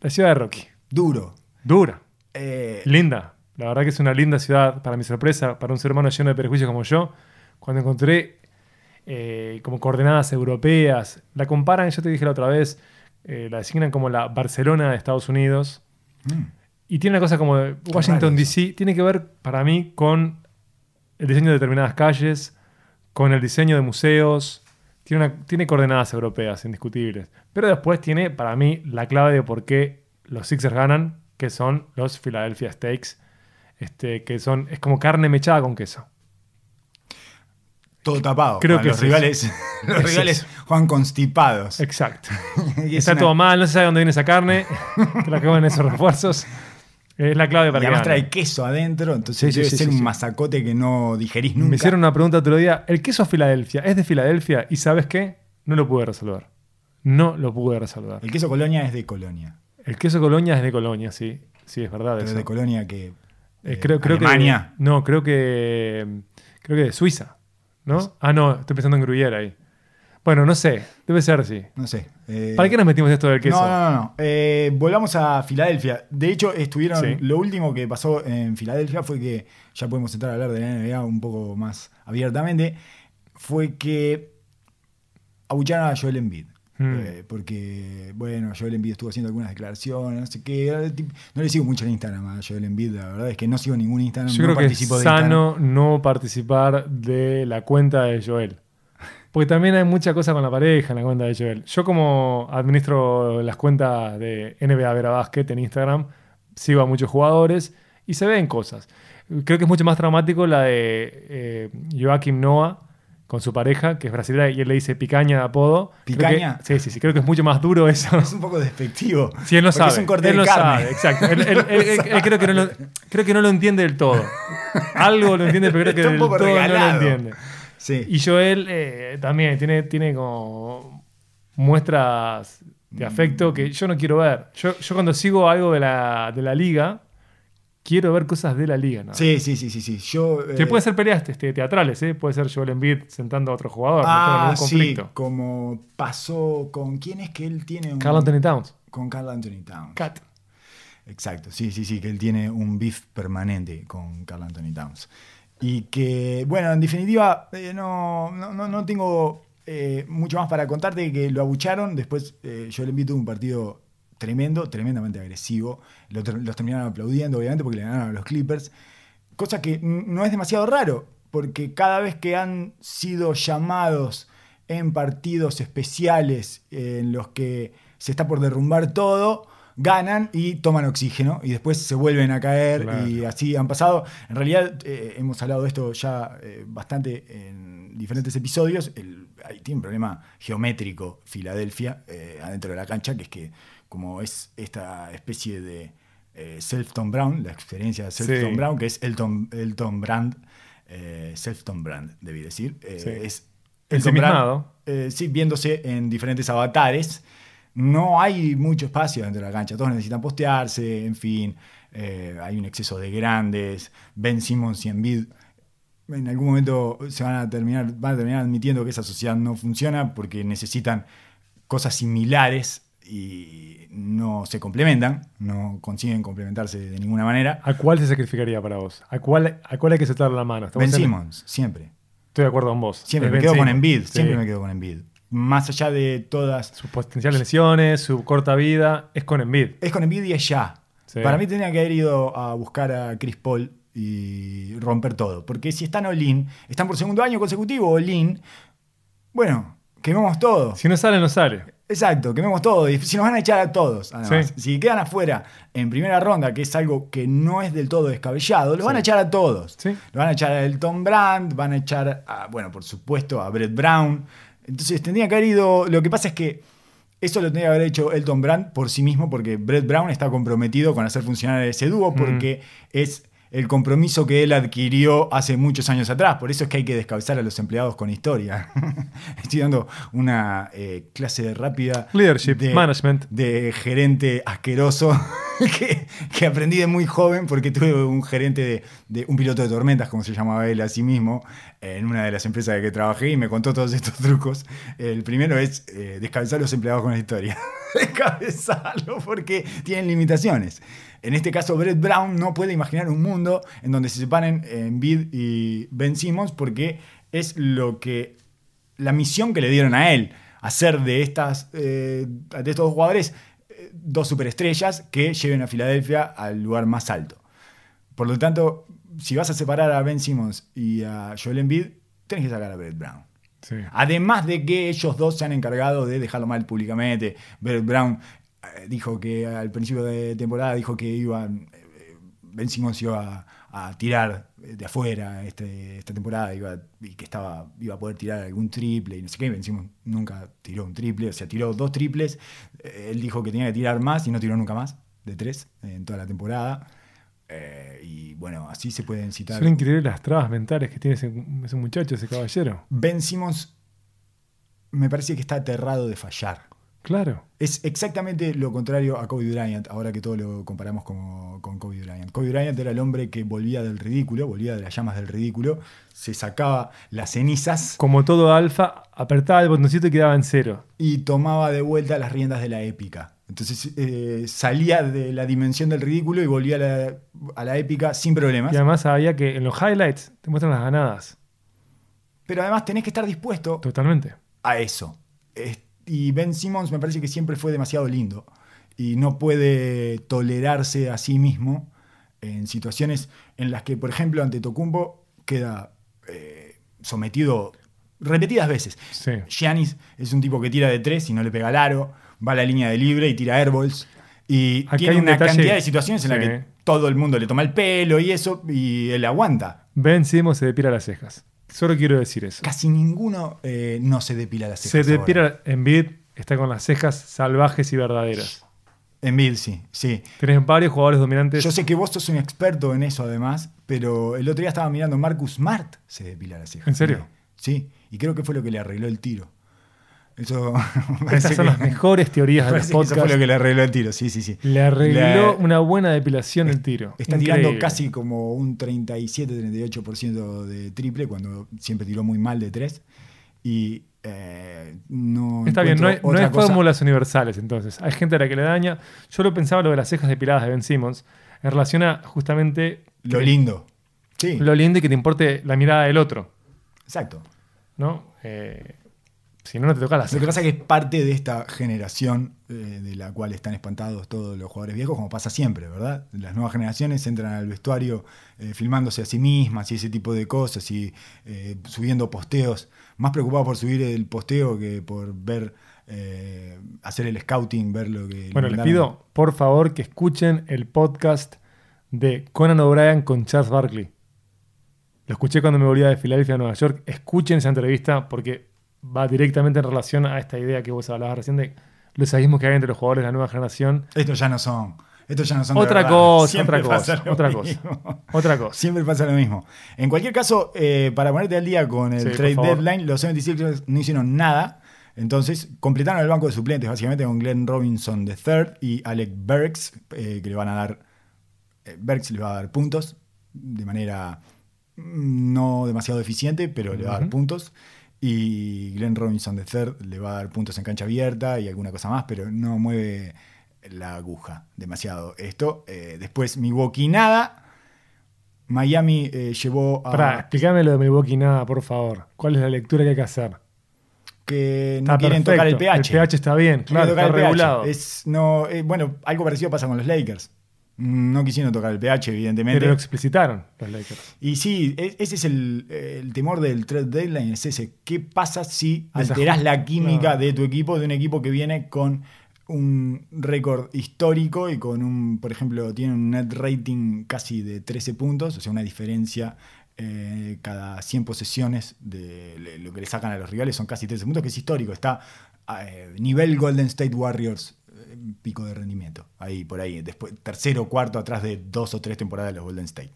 [SPEAKER 4] La ciudad de Rocky.
[SPEAKER 3] Duro.
[SPEAKER 4] Dura.
[SPEAKER 3] Eh,
[SPEAKER 4] Linda. La verdad que es una linda ciudad, para mi sorpresa, para un ser humano lleno de prejuicios como yo. Cuando encontré eh, como coordenadas europeas, la comparan, yo te dije la otra vez, eh, la designan como la Barcelona de Estados Unidos.
[SPEAKER 3] mm,
[SPEAKER 4] Y tiene una cosa como de Washington DC, tiene que ver para mí con el diseño de determinadas calles, con el diseño de museos. Tiene, una- tiene coordenadas europeas, indiscutibles. Pero después tiene para mí la clave de por qué los Sixers ganan, que son los Philadelphia Steaks, este, que son, es como carne mechada con queso.
[SPEAKER 3] Todo tapado.
[SPEAKER 4] Creo
[SPEAKER 3] Para
[SPEAKER 4] que
[SPEAKER 3] los
[SPEAKER 4] es
[SPEAKER 3] rivales, los
[SPEAKER 4] Es
[SPEAKER 3] rivales
[SPEAKER 4] eso.
[SPEAKER 3] juegan constipados.
[SPEAKER 4] Exacto.
[SPEAKER 3] Y es
[SPEAKER 4] Está
[SPEAKER 3] una-
[SPEAKER 4] todo mal, no se sabe dónde viene esa carne, que la comen esos refuerzos. Es la clave
[SPEAKER 3] Y
[SPEAKER 4] para que
[SPEAKER 3] además trae queso adentro, entonces
[SPEAKER 4] Sí,
[SPEAKER 3] debe
[SPEAKER 4] sí,
[SPEAKER 3] ser
[SPEAKER 4] sí,
[SPEAKER 3] un masacote que no digerís nunca.
[SPEAKER 4] Me hicieron una pregunta otro día. ¿El queso Filadelfia es de Filadelfia? ¿Y sabes qué? No lo pude resolver. No lo pude resolver.
[SPEAKER 3] El queso Colonia es de Colonia.
[SPEAKER 4] El queso Colonia es de Colonia, sí. Sí, es verdad.
[SPEAKER 3] Pero
[SPEAKER 4] eso.
[SPEAKER 3] de Colonia que.
[SPEAKER 4] Eh,
[SPEAKER 3] eh,
[SPEAKER 4] creo, creo
[SPEAKER 3] Alemania.
[SPEAKER 4] que. No, creo que. Creo que de Suiza. ¿No? Ah, no, estoy pensando en Gruyère ahí. Bueno, no sé. Debe ser, sí.
[SPEAKER 3] No sé. eh,
[SPEAKER 4] ¿Para qué nos metimos esto del queso?
[SPEAKER 3] No, no, no. no. Eh, volvamos a Filadelfia. De hecho, estuvieron.
[SPEAKER 4] Sí.
[SPEAKER 3] Lo último que pasó en Filadelfia fue que. Ya podemos entrar a hablar de la NBA un poco más abiertamente. Fue que. Abucharon a Joel Embiid.
[SPEAKER 4] Hmm.
[SPEAKER 3] Eh, porque, bueno, Joel Embiid estuvo haciendo algunas declaraciones, no sé qué. No le sigo mucho en Instagram a Joel Embiid, la verdad es que no sigo ningún Instagram.
[SPEAKER 4] Yo
[SPEAKER 3] no
[SPEAKER 4] creo que es
[SPEAKER 3] Instagram.
[SPEAKER 4] sano no participar de la cuenta de Joel. Porque también hay mucha cosa con la pareja en la cuenta de Joel. Yo como administro las cuentas de NBA Vera Basket en Instagram, sigo a muchos jugadores y se ven cosas. Creo que es mucho más traumático la de eh, Joaquim Noah con su pareja, que es brasileña, y él le dice picaña de apodo. Que-
[SPEAKER 3] ¿Picaña?
[SPEAKER 4] sí, sí, sí. Creo que es mucho más duro eso.
[SPEAKER 3] Es un poco despectivo.
[SPEAKER 4] Si él no sabe.
[SPEAKER 3] Es un corte
[SPEAKER 4] él
[SPEAKER 3] de
[SPEAKER 4] no
[SPEAKER 3] carne.
[SPEAKER 4] sabe, exacto. Él, él- él- él- él creo, que no lo, creo que no lo entiende del todo. Algo lo entiende, pero creo que del todo no lo entiende.
[SPEAKER 3] Sí.
[SPEAKER 4] Y Joel eh, también tiene, tiene como muestras de afecto que yo no quiero ver. Yo, yo cuando sigo algo de la, de la liga, quiero ver cosas de la liga. ¿no?
[SPEAKER 3] sí, sí, sí, sí, sí. Yo,
[SPEAKER 4] Que
[SPEAKER 3] eh,
[SPEAKER 4] puede ser peleas este, teatrales, ¿eh? puede ser Joel Embiid sentando a otro jugador, no
[SPEAKER 3] Ah,
[SPEAKER 4] ningún
[SPEAKER 3] sí, como pasó con quién es que él tiene un
[SPEAKER 4] Carl Anthony Towns.
[SPEAKER 3] con Carl Anthony Towns.
[SPEAKER 4] Cat.
[SPEAKER 3] Exacto, sí, sí, sí, que él tiene un beef permanente con Carl Anthony Towns. Y que, bueno, en definitiva, eh, no, no, no, no tengo eh, mucho más para contarte que lo abucharon. Después eh, yo le invito a un partido tremendo, tremendamente agresivo. Los terminaron aplaudiendo, obviamente, porque le ganaron a los Clippers. Cosa que no es demasiado raro, porque cada vez que han sido llamados en partidos especiales eh, en los que se está por derrumbar todo, ganan y toman oxígeno y después se vuelven a caer
[SPEAKER 4] Claro.
[SPEAKER 3] y así han pasado. En realidad eh, hemos hablado de esto ya eh, bastante en diferentes episodios. El- ahí tiene un problema geométrico Filadelfia eh, adentro de la cancha, que es que como es esta especie de eh, Selfton Brown, la experiencia de Selfton
[SPEAKER 4] Sí.
[SPEAKER 3] Brown, que es Elton, Elton Brand, eh, Selfton Brand, debí decir, eh,
[SPEAKER 4] Sí.
[SPEAKER 3] es Elton. Brand, eh, sí, viéndose en diferentes avatares. No hay mucho espacio dentro de la cancha, todos necesitan postearse, en fin, eh, hay un exceso de grandes. Ben Simmons y Embiid en algún momento se van a terminar, van a terminar admitiendo que esa sociedad no funciona porque necesitan cosas similares y no se complementan, no consiguen complementarse de ninguna manera.
[SPEAKER 4] ¿A cuál se sacrificaría para vos? ¿A cuál, a cuál hay que soltar la mano?
[SPEAKER 3] Ben
[SPEAKER 4] en-
[SPEAKER 3] Simmons, siempre.
[SPEAKER 4] Estoy de acuerdo con vos.
[SPEAKER 3] Siempre me quedo con. Embiid,
[SPEAKER 4] Sí.
[SPEAKER 3] siempre me quedo con Embiid. Más allá de todas
[SPEAKER 4] Sus potenciales lesiones, su corta vida, es con Embiid.
[SPEAKER 3] Es con Embiid y es ya.
[SPEAKER 4] Sí.
[SPEAKER 3] Para mí tenía que haber ido a buscar a Chris Paul y romper todo. Porque si están all-in, están por segundo año consecutivo all-in, bueno, quememos todo.
[SPEAKER 4] Si no sale, no sale.
[SPEAKER 3] Exacto, quememos todo. Y si nos van a echar a todos, además.
[SPEAKER 4] Sí.
[SPEAKER 3] Si quedan afuera en primera ronda, que es algo que no es del todo descabellado, los van a echar a todos.
[SPEAKER 4] Sí.
[SPEAKER 3] Lo van a echar a Elton Brand, van a echar, a, bueno, por supuesto, a Brett Brown. Entonces tendría que haber ido. Lo que pasa es que eso lo tendría que haber hecho Elton Brand por sí mismo, porque Brett Brown está comprometido con hacer funcionar ese dúo, porque es el compromiso que él adquirió hace muchos años atrás. Por eso es que hay que descabezar a los empleados con historia. Estoy dando una eh, clase rápida
[SPEAKER 4] Leadership,
[SPEAKER 3] de,
[SPEAKER 4] management.
[SPEAKER 3] de gerente asqueroso que, que aprendí de muy joven porque tuve un gerente de, de un piloto de tormentas, como se llamaba él a sí mismo, en una de las empresas en que trabajé y me contó todos estos trucos. El primero es eh, descabezar a los empleados con la historia. descabezarlo porque tienen limitaciones. En este caso, Brett Brown no puede imaginar un mundo en donde se separen Embiid y Ben Simmons porque es lo que la misión que le dieron a él, hacer de, estas, eh, de estos dos jugadores eh, dos superestrellas que lleven a Filadelfia al lugar más alto. Por lo tanto, si vas a separar a Ben Simmons y a Joel Embiid, tenés que sacar a Brett Brown.
[SPEAKER 4] Sí.
[SPEAKER 3] Además de que ellos dos se han encargado de dejarlo mal públicamente. Brett Brown eh, dijo que al principio de temporada dijo que iban, eh, Ben Simmons iba a, a tirar de afuera este, esta temporada iba, y que estaba, iba a poder tirar algún triple y no sé qué. Ben Simmons nunca tiró un triple, o sea, tiró dos triples. Eh, Él dijo que tenía que tirar más y no tiró nunca más, de tres, en toda la temporada. Eh, y bueno, así se pueden citar.
[SPEAKER 4] Son increíbles las trabas mentales que tiene ese, ese muchacho, ese caballero.
[SPEAKER 3] Ben Simmons me parece que está aterrado de fallar.
[SPEAKER 4] Claro.
[SPEAKER 3] Es exactamente lo contrario a Kobe Bryant, ahora que todo lo comparamos como- con Kobe Bryant. Kobe Bryant era el hombre que volvía del ridículo, volvía de las llamas del ridículo, se sacaba las cenizas
[SPEAKER 4] Como todo alfa, apretaba el botoncito y quedaba en cero.
[SPEAKER 3] y tomaba de vuelta las riendas de la épica. Entonces eh, salía de la dimensión del ridículo y volvía a la, a la épica sin problemas.
[SPEAKER 4] Y además sabía que en los highlights te muestran las ganadas.
[SPEAKER 3] Pero además tenés que estar dispuesto
[SPEAKER 4] Totalmente.
[SPEAKER 3] a eso. Es- Y Ben Simmons me parece que siempre fue demasiado lindo y no puede tolerarse a sí mismo en situaciones en las que, por ejemplo, ante Tocumbo queda eh, sometido repetidas veces.
[SPEAKER 4] Sí.
[SPEAKER 3] Giannis es un tipo que tira de tres y no le pega al aro, va a la línea de libre y tira airballs. Y tiene
[SPEAKER 4] un
[SPEAKER 3] una
[SPEAKER 4] detalle-
[SPEAKER 3] cantidad de situaciones en las
[SPEAKER 4] Sí.
[SPEAKER 3] que todo el mundo le toma el pelo y eso, y él aguanta.
[SPEAKER 4] Ben Simmons se depila las cejas. Solo quiero decir eso.
[SPEAKER 3] Casi ninguno eh, no se depila las
[SPEAKER 4] Se
[SPEAKER 3] cejas. ahora.
[SPEAKER 4] depila en Bid, está con las cejas salvajes y verdaderas.
[SPEAKER 3] Embiid, sí, sí.
[SPEAKER 4] Tenés varios jugadores dominantes.
[SPEAKER 3] Yo sé que vos sos un experto en eso además, pero el otro día estaba mirando Marcus Smart se depila las cejas.
[SPEAKER 4] ¿En serio?
[SPEAKER 3] Sí, y creo que fue lo que le arregló el tiro. Eso parece
[SPEAKER 4] Estas son
[SPEAKER 3] que-
[SPEAKER 4] las mejores teorías del
[SPEAKER 3] parece que eso fue lo que le arregló el tiro, sí, sí, sí.
[SPEAKER 4] Le arregló
[SPEAKER 3] Le-
[SPEAKER 4] una buena depilación el tiro.
[SPEAKER 3] Está
[SPEAKER 4] Increíble.
[SPEAKER 3] tirando casi como un 37-38% de triple cuando siempre tiró muy mal de tres. Y eh, no.
[SPEAKER 4] Está bien, no hay, no hay fórmulas universales entonces. Hay gente a la que le daña. Yo lo pensaba lo de las cejas depiladas de Ben Simmons en relación a justamente
[SPEAKER 3] Lo
[SPEAKER 4] que-
[SPEAKER 3] lindo. Sí,
[SPEAKER 4] lo lindo y que te importe la mirada del otro.
[SPEAKER 3] exacto.
[SPEAKER 4] ¿no? Eh, si no, no te toca las
[SPEAKER 3] Lo que pasa es que es parte de esta generación eh, de la cual están espantados todos los jugadores viejos, como pasa siempre, ¿verdad? Las nuevas generaciones entran al vestuario eh, filmándose a sí mismas y ese tipo de cosas y eh, subiendo posteos, más preocupados por subir el posteo que por ver, eh, hacer el scouting, ver lo que...
[SPEAKER 4] Bueno, les pido, por favor, que escuchen el podcast de Conan O'Brien con Charles Barkley. Lo escuché cuando me volvía de Filadelfia a Nueva York. Escuchen esa entrevista porque va directamente en relación a esta idea que vos hablabas recién de los abismos que hay entre los jugadores de la nueva generación.
[SPEAKER 3] Estos ya no son. Estos ya no son de
[SPEAKER 4] Otra
[SPEAKER 3] verdad.
[SPEAKER 4] cosa,
[SPEAKER 3] Siempre
[SPEAKER 4] otra cosa, otra cosa. Otra cosa.
[SPEAKER 3] Siempre pasa lo mismo. En cualquier caso, eh, para ponerte al día con el
[SPEAKER 4] Sí,
[SPEAKER 3] trade deadline, los 76ers no hicieron nada. Entonces completaron el banco de suplentes, básicamente con Glenn Robinson III y Alec Burks, eh, que le van a dar. eh, Burks le va a dar puntos de manera mm, no demasiado eficiente, pero le va a dar puntos. Y Glenn Robinson III le va a dar puntos en cancha abierta y alguna cosa más, pero no mueve la aguja demasiado. Esto, eh, después Milwaukee nada. Miami eh, llevó a.
[SPEAKER 4] Pará, explícame lo de Milwaukee nada, por favor. ¿Cuál es la lectura que hay que hacer?
[SPEAKER 3] que no
[SPEAKER 4] Está
[SPEAKER 3] quieren
[SPEAKER 4] perfecto.
[SPEAKER 3] tocar el pH.
[SPEAKER 4] El pH está bien, claro,
[SPEAKER 3] tocar
[SPEAKER 4] está regulado.
[SPEAKER 3] Es, no, eh, bueno, algo parecido pasa con los Lakers. No quisieron tocar el pH, evidentemente.
[SPEAKER 4] Pero lo explicitaron los Lakers.
[SPEAKER 3] Y sí, e- ese es el, el temor del trade deadline, es ese. ¿Qué pasa si alterás la química de tu equipo, de un equipo que viene con un récord histórico y con un, por ejemplo, tiene un net rating casi de 13 puntos, o sea, una diferencia eh, cada 100 posesiones de lo que le sacan a los rivales son casi 13 puntos, que es histórico, está eh, nivel Golden State Warriors pico de rendimiento. Ahí, por ahí. Después, tercero o cuarto atrás de dos o tres temporadas de los Golden State.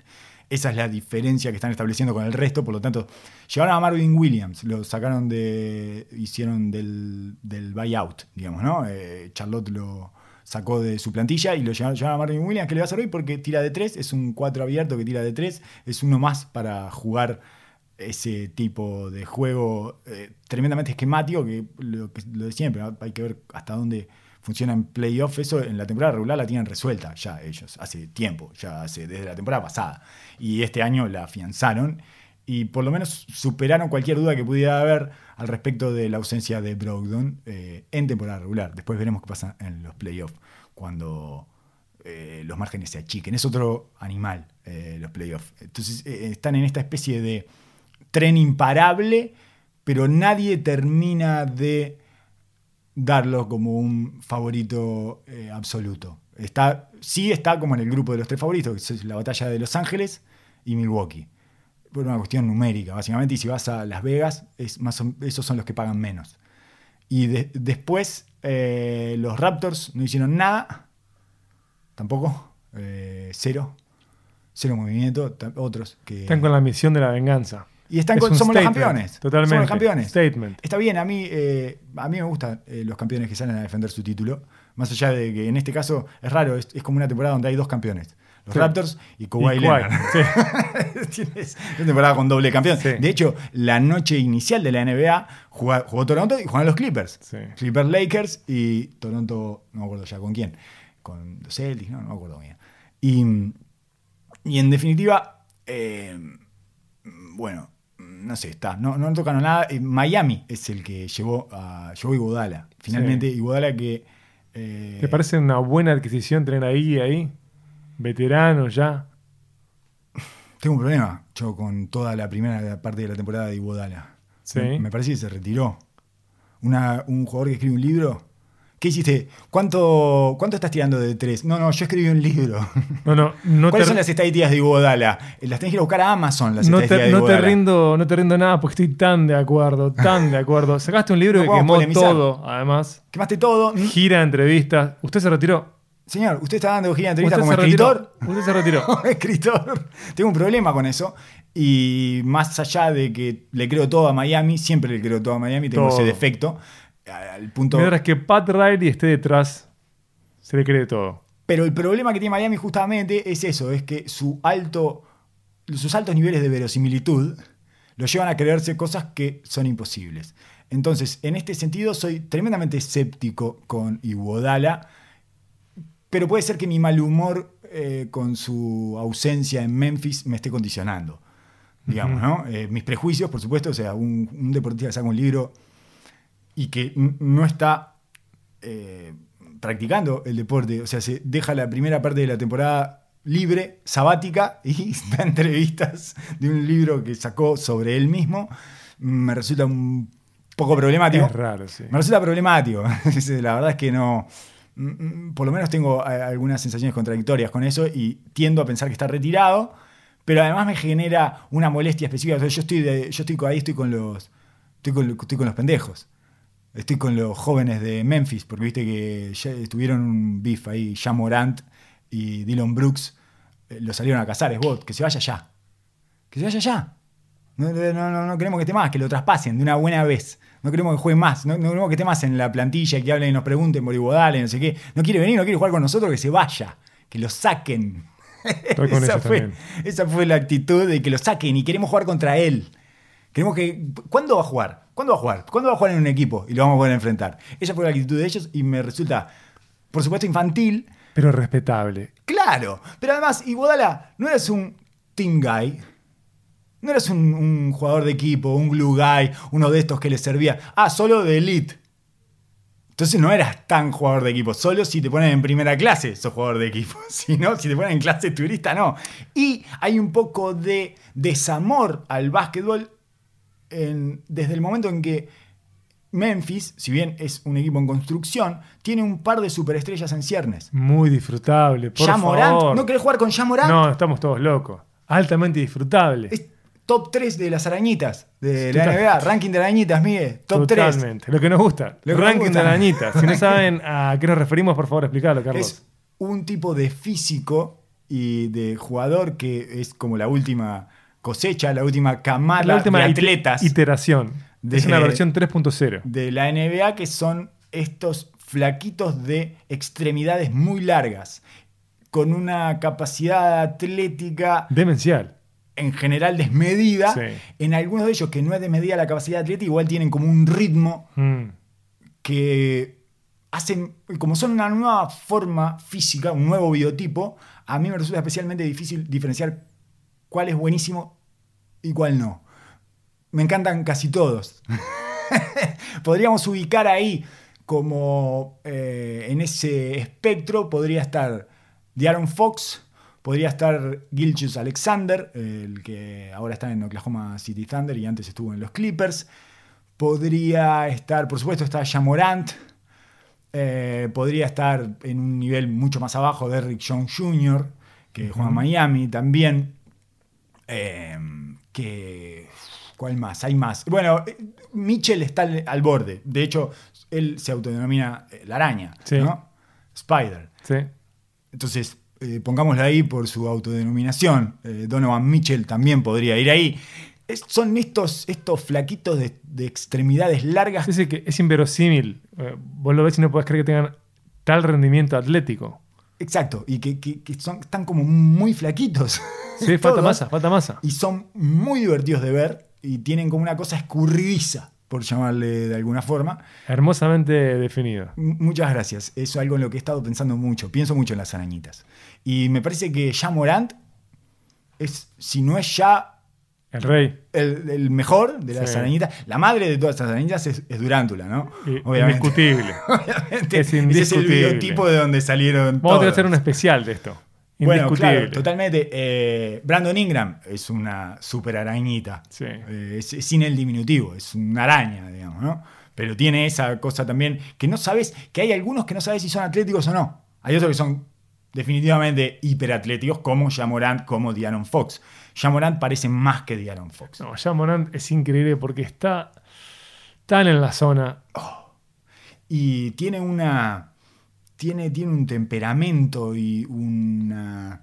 [SPEAKER 3] Esa es la diferencia que están estableciendo con el resto. Por lo tanto, llevaron a Marvin Williams, lo sacaron de. hicieron del, del buyout, digamos, ¿no? Eh, Charlotte lo sacó de su plantilla y lo llevaron, a Marvin Williams, que le va a servir porque tira de tres, es un 4 abierto que tira de tres, es uno más para jugar ese tipo de juego eh, tremendamente esquemático, que lo, de siempre, hay que ver hasta dónde funciona en playoff. Eso en la temporada regular la tienen resuelta ya ellos, hace tiempo, ya hace desde la temporada pasada. Y este año la afianzaron y por lo menos superaron cualquier duda que pudiera haber al respecto de la ausencia de Brogdon eh, en temporada regular. Después veremos qué pasa en los playoffs cuando eh, los márgenes se achiquen. Es otro animal eh, los playoffs. Entonces están en esta especie de tren imparable, pero nadie termina de darlo como un favorito eh, absoluto. Está, sí está como en el grupo de los tres favoritos, que es la batalla de Los Ángeles y Milwaukee. Por una cuestión numérica, básicamente, y si vas a Las Vegas, es más esos son los que pagan menos. Y de- después eh, los Raptors no hicieron nada, tampoco, eh, cero, cero movimiento, otros que...
[SPEAKER 4] Están con la misión de la venganza.
[SPEAKER 3] Y están
[SPEAKER 4] Es
[SPEAKER 3] con, somos los campeones.
[SPEAKER 4] Totalmente.
[SPEAKER 3] Somos los campeones.
[SPEAKER 4] Statement.
[SPEAKER 3] Está bien, a mí, eh, a mí me gustan eh, los campeones que salen a defender su título. Más allá de que en este caso es raro, es, es como una temporada donde hay dos campeones. Los
[SPEAKER 4] Sí.
[SPEAKER 3] Raptors y Kawhi
[SPEAKER 4] Y
[SPEAKER 3] Leonard.
[SPEAKER 4] Sí.
[SPEAKER 3] Tienes una temporada con doble campeón.
[SPEAKER 4] Sí.
[SPEAKER 3] De hecho, la noche inicial de la NBA jugó, jugó Toronto y jugaron los Clippers. Clippers Lakers y Toronto, no me acuerdo ya con quién. Con los Celtics, no, no me acuerdo bien. Y, y en definitiva, eh, bueno, no sé, está. No, no tocaron nada. Eh, Miami es el que llevó a llevó Iguodala. Finalmente, Iguodala que. eh,
[SPEAKER 4] ¿Te parece una buena adquisición tener ahí ahí? Veterano ya.
[SPEAKER 3] Tengo un problema yo con toda la primera parte de la temporada de Iguodala.
[SPEAKER 4] Sí.
[SPEAKER 3] Me, me parece que se retiró. Una- un jugador que escribe un libro. ¿Qué hiciste? ¿Cuánto, ¿Cuánto estás tirando de tres? No, no, yo escribí un libro.
[SPEAKER 4] No, no, no
[SPEAKER 3] ¿Cuáles
[SPEAKER 4] te,
[SPEAKER 3] son las estadísticas de Iguodala? Las tenés que ir a buscar a Amazon, las
[SPEAKER 4] no
[SPEAKER 3] estadísticas
[SPEAKER 4] te,
[SPEAKER 3] de
[SPEAKER 4] no te rindo, no te rindo nada porque estoy tan de acuerdo, tan de acuerdo. Sacaste un libro
[SPEAKER 3] No
[SPEAKER 4] que quemó
[SPEAKER 3] polemizar.
[SPEAKER 4] todo, además.
[SPEAKER 3] Quemaste todo.
[SPEAKER 4] Gira de entrevistas. ¿Usted se retiró?
[SPEAKER 3] Señor, ¿usted está dando gira de entrevista
[SPEAKER 4] ¿Usted
[SPEAKER 3] como escritor?
[SPEAKER 4] retiró? ¿Usted se retiró?
[SPEAKER 3] Como escritor. Tengo un problema con eso. Y más allá de que le creo todo a Miami, siempre le creo todo a Miami, tengo
[SPEAKER 4] Todo.
[SPEAKER 3] ese defecto. Al punto.
[SPEAKER 4] Mientras que Pat Riley esté detrás, se le cree todo.
[SPEAKER 3] Pero el problema que tiene Miami justamente es eso, es que su alto, sus altos niveles de verosimilitud lo llevan a creerse cosas que son imposibles. Entonces, en este sentido, soy tremendamente escéptico con Iguodala, pero puede ser que mi mal humor eh, con su ausencia en Memphis me esté condicionando. Digamos, ¿no? Eh, mis prejuicios, por supuesto, o sea, un, un deportista que saca un libro y que no está eh, practicando el deporte, o sea, se deja la primera parte de la temporada libre, sabática, y da entrevistas de un libro que sacó sobre él mismo, me resulta un poco problemático.
[SPEAKER 4] Es raro, sí.
[SPEAKER 3] Me resulta problemático. la verdad es que no. mm, mm, Por lo menos tengo eh, algunas sensaciones contradictorias con eso y tiendo a pensar que está retirado, pero además me genera una molestia específica. O sea, yo estoy, de- yo estoy ahí, estoy con los. Estoy con, estoy con los pendejos. Estoy con los jóvenes de Memphis, porque viste que ya tuvieron un beef ahí, ya Morant y Dylan Brooks eh, lo salieron a cazar, es bot, que se vaya ya. Que se vaya ya. No, no, no, no queremos que esté más, que lo traspasen de una buena vez. No queremos que juegue más. No, no queremos que esté más en la plantilla, que hablen y nos pregunten por y no sé qué. No quiere venir, no quiere jugar con nosotros, que se vaya. Que lo saquen. Esa, fue, esa fue la actitud de que lo saquen y queremos jugar contra él. Queremos que. ¿Cuándo va a jugar? ¿Cuándo va a jugar? ¿Cuándo va a jugar en un equipo? Y lo vamos a poder enfrentar. Esa fue la actitud de ellos y me resulta, por supuesto, infantil,
[SPEAKER 4] Pero respetable.
[SPEAKER 3] Claro, pero además, Iguodala, no eres un team guy. No eres un, un jugador de equipo, un glue guy, uno de estos que le servía. Ah, solo de elite. Entonces no eras tan jugador de equipo. Solo si te ponen en primera clase sos jugador de equipo. Si no, si te ponen en clase turista, no. Y hay un poco de desamor al básquetbol en- desde el momento en que Memphis, si bien es un equipo en construcción, tiene un par de superestrellas en ciernes.
[SPEAKER 4] Muy disfrutable. Por
[SPEAKER 3] Ya Morant,
[SPEAKER 4] favor.
[SPEAKER 3] ¿no querés jugar con Ya Morant?
[SPEAKER 4] No, estamos todos locos. Altamente disfrutable.
[SPEAKER 3] Es- top 3 de las arañitas de la
[SPEAKER 4] Total.
[SPEAKER 3] NBA. Ranking de arañitas, Miguel. Top 3.
[SPEAKER 4] Totalmente. Lo que nos gusta.
[SPEAKER 3] Lo que nos
[SPEAKER 4] ranking
[SPEAKER 3] gusta.
[SPEAKER 4] de arañitas. Si no saben a qué nos referimos, por favor, explícalo, Carlos.
[SPEAKER 3] Es un tipo de físico y de jugador que es como la última cosecha, la última camada
[SPEAKER 4] la última
[SPEAKER 3] de atletas
[SPEAKER 4] iteración.
[SPEAKER 3] de-
[SPEAKER 4] es una versión 3.0.
[SPEAKER 3] de la NBA que son estos flaquitos de extremidades muy largas, con una capacidad atlética
[SPEAKER 4] Demencial.
[SPEAKER 3] en general desmedida.
[SPEAKER 4] Sí.
[SPEAKER 3] En algunos de ellos que no es desmedida la capacidad atlética, igual tienen como un ritmo
[SPEAKER 4] Mm.
[SPEAKER 3] que hacen, como son una nueva forma física, un nuevo biotipo, a mí me resulta especialmente difícil diferenciar cuál es buenísimo y cuál no. Me encantan casi todos. Podríamos ubicar ahí como eh, en ese espectro podría estar De'Aaron Fox, podría estar Gilchus Alexander, el que ahora está en Oklahoma City Thunder y antes estuvo en los Clippers. Podría estar, por supuesto, está Jamorant. Eh, podría estar en un nivel mucho más abajo Derrick Jones Jr., que juega en Miami también. Eh, que, ¿Cuál más? Hay más. Bueno, eh, Mitchell está al, al borde. De hecho, él se autodenomina eh, la araña,
[SPEAKER 4] Sí.
[SPEAKER 3] ¿no? Spider.
[SPEAKER 4] Sí.
[SPEAKER 3] Entonces, eh, pongámoslo ahí por su autodenominación. Eh, Donovan Mitchell también podría ir ahí. Es- son estos, estos flaquitos de, de extremidades largas.
[SPEAKER 4] Sí, sí, que es inverosímil. Vos lo ves y no podés creer que tengan tal rendimiento atlético.
[SPEAKER 3] Exacto. Y que, que- que son, están como muy flaquitos.
[SPEAKER 4] Sí, falta masa, falta masa.
[SPEAKER 3] Y son muy divertidos de ver. Y tienen como una cosa escurridiza, por llamarle de alguna forma.
[SPEAKER 4] Hermosamente definido.
[SPEAKER 3] M- Muchas gracias. Eso es algo en lo que he estado pensando mucho. Pienso mucho en las arañitas. Y me parece que ya Morant es, si no es ya
[SPEAKER 4] El rey.
[SPEAKER 3] el, el mejor de las
[SPEAKER 4] Sí.
[SPEAKER 3] arañitas, la madre de todas las arañitas es, es Durántula, ¿no? Obviamente.
[SPEAKER 4] Indiscutible.
[SPEAKER 3] Obviamente.
[SPEAKER 4] Es
[SPEAKER 3] Ese es el
[SPEAKER 4] indiscutible.
[SPEAKER 3] biotipo de donde salieron
[SPEAKER 4] Vamos a
[SPEAKER 3] todos.
[SPEAKER 4] hacer un especial de esto.
[SPEAKER 3] Bueno,
[SPEAKER 4] Indiscutible.
[SPEAKER 3] claro, totalmente. Eh, Brandon Ingram es una super arañita.
[SPEAKER 4] Sí.
[SPEAKER 3] Eh, es, es sin el diminutivo, es una araña, digamos, ¿no? Pero tiene esa cosa también que no sabes, que hay algunos que no sabes si son atléticos o no. Hay otros que son definitivamente hiperatléticos, como Jamorant, como Diaron Fox. Jamorant parece más que Diaron Fox.
[SPEAKER 4] No, ya Morant es increíble porque está tan en la zona.
[SPEAKER 3] Y tiene una. Tiene, tiene un temperamento y una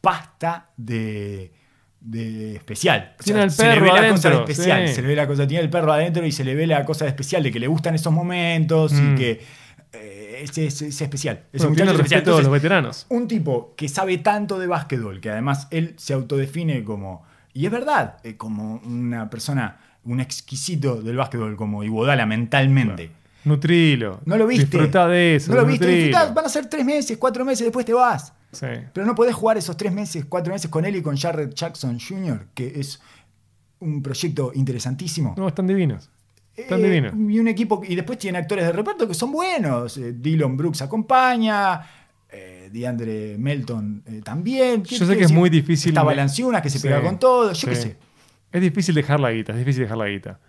[SPEAKER 3] pasta de. de especial. O
[SPEAKER 4] Tiene el
[SPEAKER 3] se le
[SPEAKER 4] perro
[SPEAKER 3] ve la cosa de
[SPEAKER 4] adentro,
[SPEAKER 3] especial.
[SPEAKER 4] sí.
[SPEAKER 3] Se le ve la cosa. Tiene el perro adentro y se le ve la cosa de especial, de que le gustan esos momentos
[SPEAKER 4] Mm.
[SPEAKER 3] y que. Eh, es, es- es especial. Ese
[SPEAKER 4] Bueno, tiene el
[SPEAKER 3] es
[SPEAKER 4] respeto de los veteranos.
[SPEAKER 3] un tipo que sabe tanto de básquetbol, que además él se autodefine como, y es verdad, eh, como una persona, un exquisito del básquetbol, como Iguodala mentalmente.
[SPEAKER 4] Nutrilo.
[SPEAKER 3] No lo viste.
[SPEAKER 4] Disfrutá de eso.
[SPEAKER 3] No lo viste. Disfrutá, van a ser tres meses, cuatro meses, después te vas.
[SPEAKER 4] Sí.
[SPEAKER 3] Pero no podés jugar esos tres meses, cuatro meses con él y con Jared Jackson Jr., que es un proyecto interesantísimo.
[SPEAKER 4] No, están divinos.
[SPEAKER 3] Eh. Y un equipo, y después tiene actores de reparto que son buenos. Eh, Dylan Brooks acompaña. eh, DeAndre Melton eh, también. ¿Qué-
[SPEAKER 4] Yo sé que es muy difícil
[SPEAKER 3] Está Valanciunas que se
[SPEAKER 4] Sí,
[SPEAKER 3] pega con todo. Yo qué sé.
[SPEAKER 4] Es difícil dejar la guita, es difícil dejar la guita.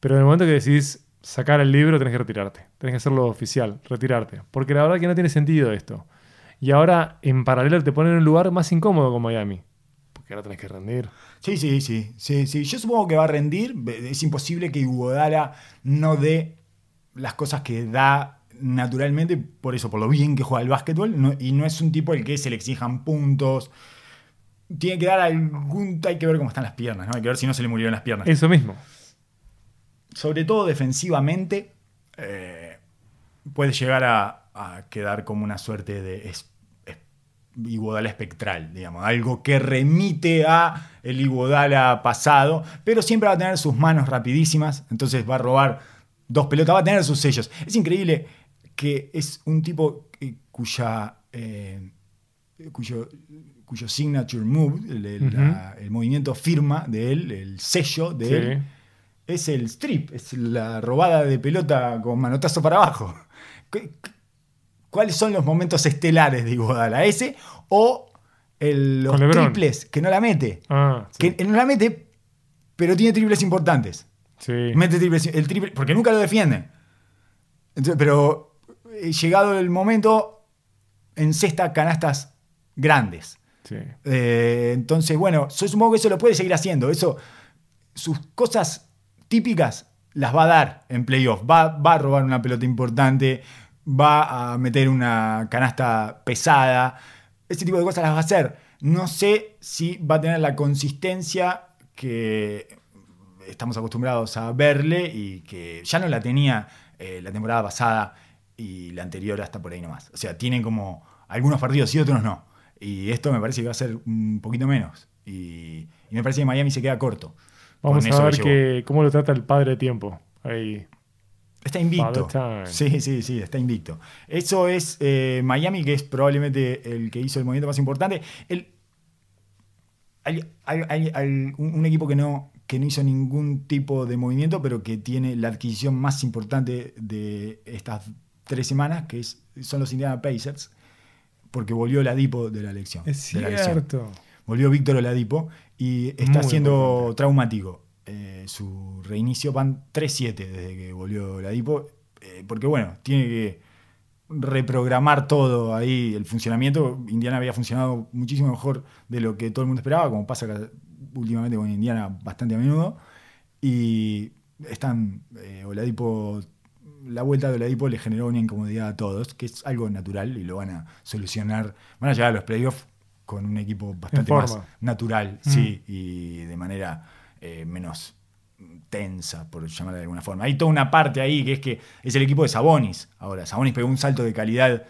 [SPEAKER 4] Pero en el momento que decís sacar el libro, tenés que retirarte. Tenés que hacerlo oficial, retirarte. Porque la verdad que no tiene sentido esto. Y ahora, en paralelo, te ponen en un lugar más incómodo con Miami. Porque ahora tenés que rendir.
[SPEAKER 3] Sí, sí, sí, sí, sí. Yo supongo que va a rendir. Es imposible que Iguodala no dé las cosas que da naturalmente, por eso, por lo bien que juega el básquetbol. no- y no es un tipo el que se le exijan puntos. Tiene que dar algún. Hay que ver cómo están las piernas, ¿no? Hay que ver si no se le murieron las piernas.
[SPEAKER 4] Eso mismo.
[SPEAKER 3] sobre todo defensivamente, eh, puede llegar a, a quedar como una suerte de Iguodala espectral, digamos, algo que remite a el Iguodala pasado, pero siempre va a tener sus manos rapidísimas, entonces va a robar dos pelotas, va a tener sus sellos. Es increíble que es un tipo cuya eh, cuyo, cuyo signature move, el, el-
[SPEAKER 4] Ujú.
[SPEAKER 3] la- el movimiento firma de él, el sello de
[SPEAKER 4] Sí.
[SPEAKER 3] él, es el strip, es la robada de pelota con manotazo para abajo. ¿Qué- qué- ¿Cuáles son los momentos estelares de Iguodala? ¿Ese o el- los triples que no la mete?
[SPEAKER 4] Ah, sí.
[SPEAKER 3] Que no la mete, pero tiene triples importantes.
[SPEAKER 4] Sí.
[SPEAKER 3] Mete triples, el triple, porque nunca lo defiende. Entonces, pero eh, llegado el momento, encesta canastas grandes.
[SPEAKER 4] Sí, Sí.
[SPEAKER 3] Eh, entonces, bueno, yo supongo que eso lo puede seguir haciendo. Eso, sus cosas típicas las va a dar en playoff. Va, va a robar una pelota importante, va a meter una canasta pesada. Ese tipo de cosas las va a hacer. No sé si va a tener la consistencia que estamos acostumbrados a verle y que ya no la tenía eh, la temporada pasada y la anterior hasta por ahí nomás. O sea, tiene como algunos partidos y otros no. Y esto me parece que va a ser un poquito menos. Y, y me parece que Miami se queda corto.
[SPEAKER 4] Vamos a ver
[SPEAKER 3] que
[SPEAKER 4] cómo lo trata el padre tiempo. Ahí.
[SPEAKER 3] Está invicto. Sí, sí, sí, está invicto. Eso es eh, Miami, que es probablemente el que hizo el movimiento más importante. El, hay, hay- hay- hay un, equipo que no, que no hizo ningún tipo de movimiento, pero que tiene la adquisición más importante de estas tres semanas, que es, son los Indiana Pacers, porque volvió el Adipo de la elección.
[SPEAKER 4] Es
[SPEAKER 3] de la lesión.
[SPEAKER 4] cierto.
[SPEAKER 3] Volvió Víctor Oladipo y está
[SPEAKER 4] Muy
[SPEAKER 3] siendo
[SPEAKER 4] importante.
[SPEAKER 3] traumático. Eh, su reinicio van 3-7 desde que volvió Oladipo. eh, porque bueno, tiene que reprogramar todo ahí, el funcionamiento. Indiana había funcionado muchísimo mejor de lo que todo el mundo esperaba, como pasa últimamente con Indiana bastante a menudo. Y están, eh, Oladipo, la vuelta de Oladipo le generó una incomodidad a todos, que es algo natural y lo van a solucionar. Van a llegar a los playoffs con un equipo bastante más natural,
[SPEAKER 4] Mm.
[SPEAKER 3] sí, y de manera eh, menos tensa, por llamarla de alguna forma. Hay toda una parte ahí que es que es el equipo de Sabonis. Ahora, Sabonis pegó un salto de calidad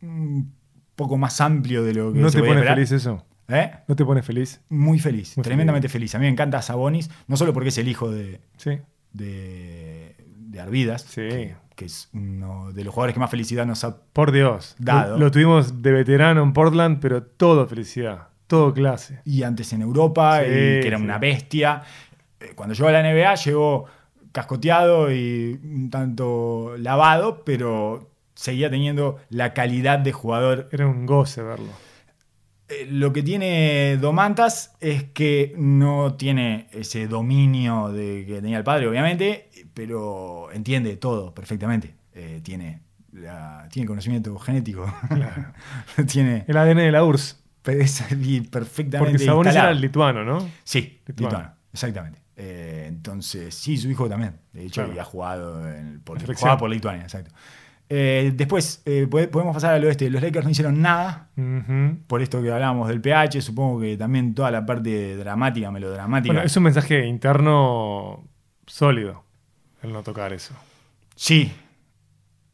[SPEAKER 3] un poco más amplio de lo que
[SPEAKER 4] ¿No
[SPEAKER 3] se
[SPEAKER 4] te pone
[SPEAKER 3] esperar.
[SPEAKER 4] feliz eso?
[SPEAKER 3] ¿Eh?
[SPEAKER 4] ¿No te pone feliz?
[SPEAKER 3] Muy feliz,
[SPEAKER 4] Muy
[SPEAKER 3] tremendamente feliz. A mí me encanta Sabonis, no solo porque es el hijo de,
[SPEAKER 4] Sí.
[SPEAKER 3] de, de Arvidas,
[SPEAKER 4] Sí.
[SPEAKER 3] que, que es uno de los jugadores que más felicidad nos ha
[SPEAKER 4] Por Dios.
[SPEAKER 3] Dado.
[SPEAKER 4] Lo, lo tuvimos de veterano en Portland, pero todo felicidad. Todo clase.
[SPEAKER 3] y antes en Europa,
[SPEAKER 4] Sí,
[SPEAKER 3] y que era
[SPEAKER 4] sí.
[SPEAKER 3] una bestia. Eh, Cuando llegó a la NBA llegó cascoteado y un tanto lavado, pero seguía teniendo la calidad de jugador.
[SPEAKER 4] Era un goce verlo.
[SPEAKER 3] Eh, Lo que tiene Domantas es que no tiene ese dominio de que tenía el padre, obviamente, pero entiende todo perfectamente. Eh, tiene, la- tiene conocimiento genético. tiene
[SPEAKER 4] El ADN de la URSS.
[SPEAKER 3] Perfectamente
[SPEAKER 4] Porque Sabonis era el lituano, ¿no?
[SPEAKER 3] Sí,
[SPEAKER 4] Lituano.
[SPEAKER 3] lituano, exactamente. Eh, entonces, sí, su hijo también. De hecho,
[SPEAKER 4] Claro.
[SPEAKER 3] y ha jugado en- por, jugaba por Lituania, exacto. Eh, después, eh, pode- podemos pasar al oeste. Los Lakers no hicieron nada por esto que hablábamos del pH. Supongo que también toda la parte dramática, melodramática.
[SPEAKER 4] Bueno, es un mensaje interno sólido el no tocar eso.
[SPEAKER 3] Sí,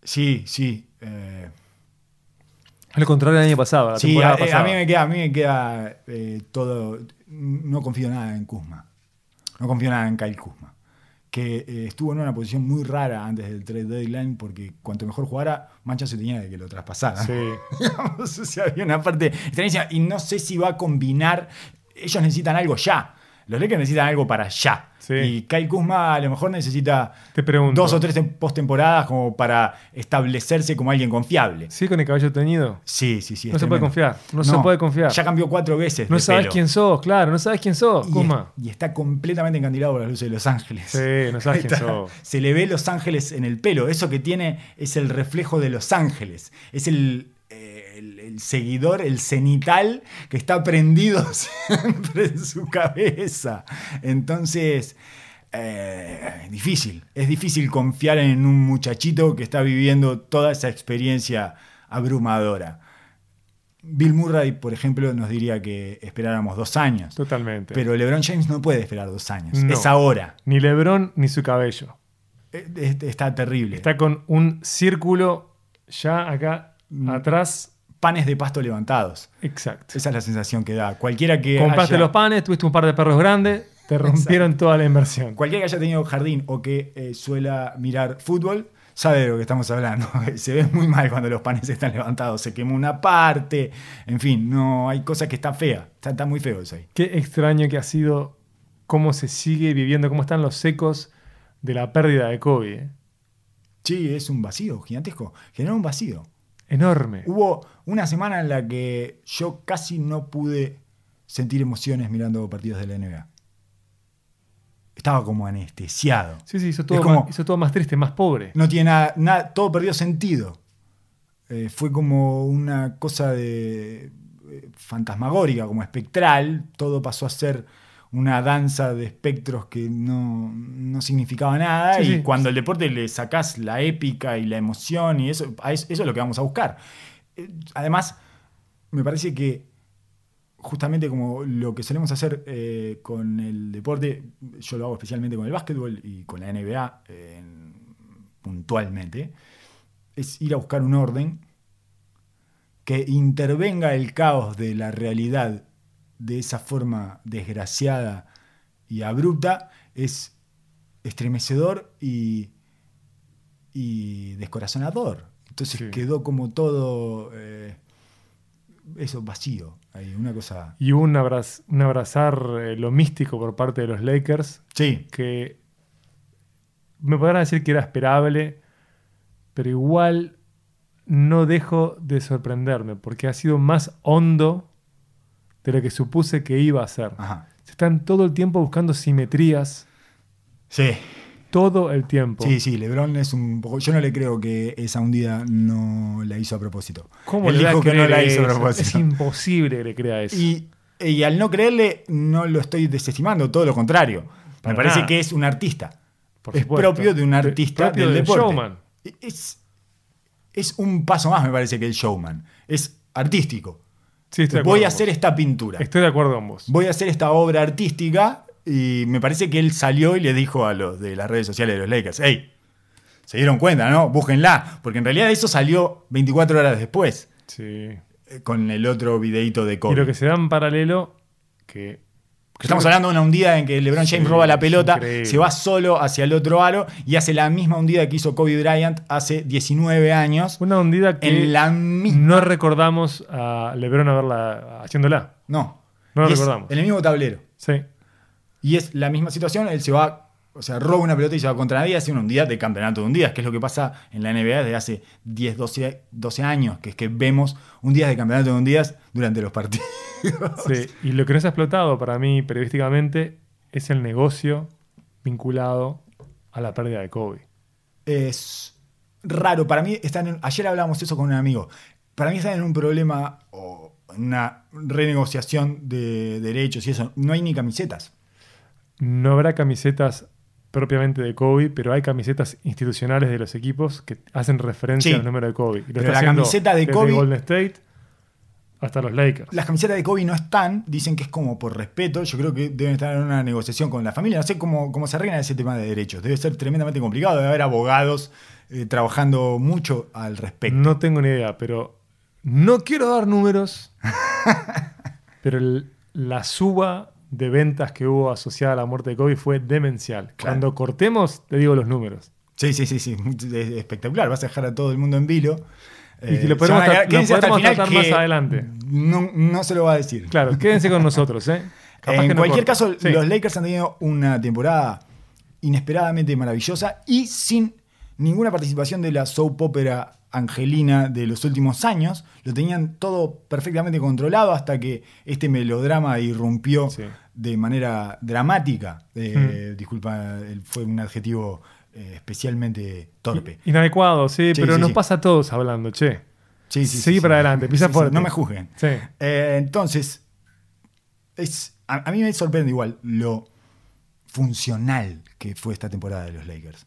[SPEAKER 3] sí, sí. eh,
[SPEAKER 4] Al contrario del año pasado, la
[SPEAKER 3] sí,
[SPEAKER 4] temporada
[SPEAKER 3] a, eh, a
[SPEAKER 4] pasada.
[SPEAKER 3] mí me queda, a mí me queda eh, todo. No confío nada en Kuzma. No confío nada en Kyle Kuzma. Que eh, estuvo en una posición muy rara antes del trade deadline porque cuanto mejor jugara, Mancha se tenía de que lo traspasara.
[SPEAKER 4] Sí.
[SPEAKER 3] Digamos, o sea, había una parte y no sé si va a combinar. Ellos necesitan algo ya. Los Lakers necesitan algo para ya.
[SPEAKER 4] Sí.
[SPEAKER 3] Y Kyle Kuzma a lo mejor necesita
[SPEAKER 4] Te pregunto.
[SPEAKER 3] dos o tres tem- postemporadas como para establecerse como alguien confiable.
[SPEAKER 4] ¿Sí con el cabello teñido?
[SPEAKER 3] Sí, sí, sí.
[SPEAKER 4] No se puede confiar, no se puede confiar.
[SPEAKER 3] Ya cambió cuatro veces.
[SPEAKER 4] No
[SPEAKER 3] de
[SPEAKER 4] sabes
[SPEAKER 3] pelo.
[SPEAKER 4] quién sos, claro, no sabes quién sos,
[SPEAKER 3] Y, es- y está completamente encandilado por las luces de Los Ángeles.
[SPEAKER 4] Sí, no sabes quién sos.
[SPEAKER 3] Se le ve Los Ángeles en el pelo. Eso que tiene es el reflejo de Los Ángeles. Es el, el- el seguidor, el cenital que está prendido siempre en su cabeza. Entonces, eh, difícil. Es difícil confiar en un muchachito que está viviendo toda esa experiencia abrumadora. Bill Murray, por ejemplo, nos diría que esperáramos dos años.
[SPEAKER 4] Totalmente.
[SPEAKER 3] Pero LeBron James no puede esperar dos años.
[SPEAKER 4] No.
[SPEAKER 3] Es ahora.
[SPEAKER 4] Ni Lebron ni su cabello.
[SPEAKER 3] Eh, es- Está terrible.
[SPEAKER 4] Está con un círculo ya acá
[SPEAKER 3] Mm.
[SPEAKER 4] atrás.
[SPEAKER 3] Panes de pasto levantados.
[SPEAKER 4] Exacto.
[SPEAKER 3] Esa es la sensación que da. Cualquiera que
[SPEAKER 4] Compraste
[SPEAKER 3] haya,
[SPEAKER 4] los panes, tuviste un par de perros grandes, te rompieron toda la inversión.
[SPEAKER 3] cualquiera que haya tenido jardín o que eh, suela mirar fútbol sabe de lo que estamos hablando. Se ve muy mal cuando los panes están levantados. Se quema una parte. En fin, no hay cosas que están feas. Está, está muy feo eso ahí.
[SPEAKER 4] Qué extraño que ha sido cómo se sigue viviendo, cómo están los ecos de la pérdida de Kobe. ¿eh?
[SPEAKER 3] Sí, es un vacío gigantesco. Generó un vacío.
[SPEAKER 4] Enorme.
[SPEAKER 3] Hubo una semana en la que yo casi no pude sentir emociones mirando partidos de la NBA. Estaba como anestesiado.
[SPEAKER 4] Sí, sí, hizo todo,
[SPEAKER 3] como-
[SPEAKER 4] más, hizo todo más triste, más pobre.
[SPEAKER 3] No tiene nada, nada- todo perdió sentido. Eh, fue como una cosa de eh, fantasmagórica, como espectral, todo pasó a ser una danza de espectros que no, no significaba nada.
[SPEAKER 4] Sí,
[SPEAKER 3] y
[SPEAKER 4] sí.
[SPEAKER 3] cuando al deporte le sacás la épica y la emoción, y eso, eso es lo que vamos a buscar. Además, me parece que justamente como lo que solemos hacer eh, con el deporte, yo lo hago especialmente con el básquetbol y con la NBA eh, puntualmente, es ir a buscar un orden que intervenga el caos de la realidad de esa forma desgraciada y abrupta, es estremecedor y, y descorazonador. Entonces
[SPEAKER 4] Sí.
[SPEAKER 3] quedó como todo eh, eso vacío. Ahí, una cosa.
[SPEAKER 4] Y un, abraz- un abrazar eh, lo místico por parte de los Lakers,
[SPEAKER 3] Sí,
[SPEAKER 4] que me podrán decir que era esperable, pero igual no dejo de sorprenderme, porque ha sido más hondo de lo que supuse que iba a ser.
[SPEAKER 3] ajá.
[SPEAKER 4] Se están todo el tiempo buscando simetrías,
[SPEAKER 3] Sí,
[SPEAKER 4] todo el tiempo.
[SPEAKER 3] sí, sí. LeBron es un poco. Yo no le creo que esa hundida no la hizo a propósito.
[SPEAKER 4] ¿Cómo
[SPEAKER 3] Él
[SPEAKER 4] le
[SPEAKER 3] dijo que no la hizo a propósito.
[SPEAKER 4] Es imposible que le crea eso.
[SPEAKER 3] Y, y al no creerle, no lo estoy desestimando, todo lo contrario.
[SPEAKER 4] Para
[SPEAKER 3] Me parece
[SPEAKER 4] nada.
[SPEAKER 3] que es un artista.
[SPEAKER 4] Por
[SPEAKER 3] es
[SPEAKER 4] supuesto.
[SPEAKER 3] propio de un
[SPEAKER 4] De-
[SPEAKER 3] artista
[SPEAKER 4] propio
[SPEAKER 3] del
[SPEAKER 4] del
[SPEAKER 3] deporte.
[SPEAKER 4] showman.
[SPEAKER 3] Es, es un paso más, me parece, que el showman. Es artístico.
[SPEAKER 4] Sí, estoy de
[SPEAKER 3] Voy a hacer esta pintura.
[SPEAKER 4] Estoy de acuerdo con vos.
[SPEAKER 3] Voy a hacer esta obra artística. Y me parece que él salió y le dijo a los de las redes sociales de los Lakers: ¡Hey! Se dieron cuenta, ¿no? Búsquenla. Porque en realidad eso salió 24 horas después.
[SPEAKER 4] Sí.
[SPEAKER 3] eh, Con el otro videito de
[SPEAKER 4] Y
[SPEAKER 3] Kobe.
[SPEAKER 4] lo que se da en paralelo, que
[SPEAKER 3] Estamos hablando de una hundida en que LeBron James
[SPEAKER 4] Sí,
[SPEAKER 3] roba la pelota,
[SPEAKER 4] increíble.
[SPEAKER 3] se va solo hacia el otro aro y hace la misma hundida que hizo Kobe Bryant hace 19 años.
[SPEAKER 4] una hundida que
[SPEAKER 3] En la misma.
[SPEAKER 4] no recordamos a LeBron haberla haciéndola.
[SPEAKER 3] No.
[SPEAKER 4] No lo
[SPEAKER 3] Y
[SPEAKER 4] recordamos.
[SPEAKER 3] En el mismo tablero.
[SPEAKER 4] Sí.
[SPEAKER 3] Y es la misma situación. Él se va, o sea, roba una pelota y se va contra nadie, hace una hundida de campeonato de hundidas, que es lo que pasa en la NBA desde hace 10, 12, 12 años, que es que vemos hundidas de campeonato de hundidas durante los partidos.
[SPEAKER 4] Sí, y lo que no se ha explotado para mí periodísticamente es el negocio vinculado a la pérdida de Kobe.
[SPEAKER 3] es raro. Para mí están en- ayer hablábamos eso con un amigo. Para mí están en un problema o una renegociación de derechos y eso. No hay ni camisetas.
[SPEAKER 4] No habrá camisetas propiamente de Kobe, pero hay camisetas institucionales de los equipos que hacen referencia
[SPEAKER 3] Sí.
[SPEAKER 4] al número de Kobe. Lo
[SPEAKER 3] Pero la camiseta de Kobe-
[SPEAKER 4] Golden State hasta los Lakers.
[SPEAKER 3] Las camisetas de Kobe no están, dicen que es como por respeto. Yo creo que deben estar en una negociación con la familia. No sé cómo, cómo se arregla ese tema de derechos. Debe ser tremendamente complicado. Debe haber abogados eh, trabajando mucho al respecto.
[SPEAKER 4] No tengo ni idea, pero no quiero dar números, pero el- la suba de ventas que hubo asociada a la muerte de Kobe fue demencial.
[SPEAKER 3] Claro.
[SPEAKER 4] Cuando cortemos, te digo los números.
[SPEAKER 3] Sí, sí, sí, sí. Es espectacular. Vas a dejar a todo el mundo en vilo.
[SPEAKER 4] Y que
[SPEAKER 3] Eh,
[SPEAKER 4] lo tra- podremos
[SPEAKER 3] final
[SPEAKER 4] tratar más adelante.
[SPEAKER 3] No, no se lo va a decir.
[SPEAKER 4] Claro, quédense con nosotros, ¿eh? Capaz
[SPEAKER 3] en
[SPEAKER 4] que
[SPEAKER 3] cualquier
[SPEAKER 4] corta.
[SPEAKER 3] caso,
[SPEAKER 4] Sí.
[SPEAKER 3] los Lakers han tenido una temporada inesperadamente maravillosa y sin ninguna participación de la soap opera angelina de los últimos años. Lo tenían todo perfectamente controlado hasta que este melodrama irrumpió
[SPEAKER 4] Sí.
[SPEAKER 3] de manera dramática. Eh, Disculpa, fue un adjetivo eh, especialmente torpe.
[SPEAKER 4] Inadecuado, sí,
[SPEAKER 3] Sí,
[SPEAKER 4] pero
[SPEAKER 3] sí,
[SPEAKER 4] nos pasa a todos hablando, che.
[SPEAKER 3] Sí, sí,
[SPEAKER 4] Seguí para adelante, pisa fuerte.
[SPEAKER 3] no me juzguen. Eh, entonces, es, a, a mí me sorprende igual lo funcional que fue esta temporada de los Lakers.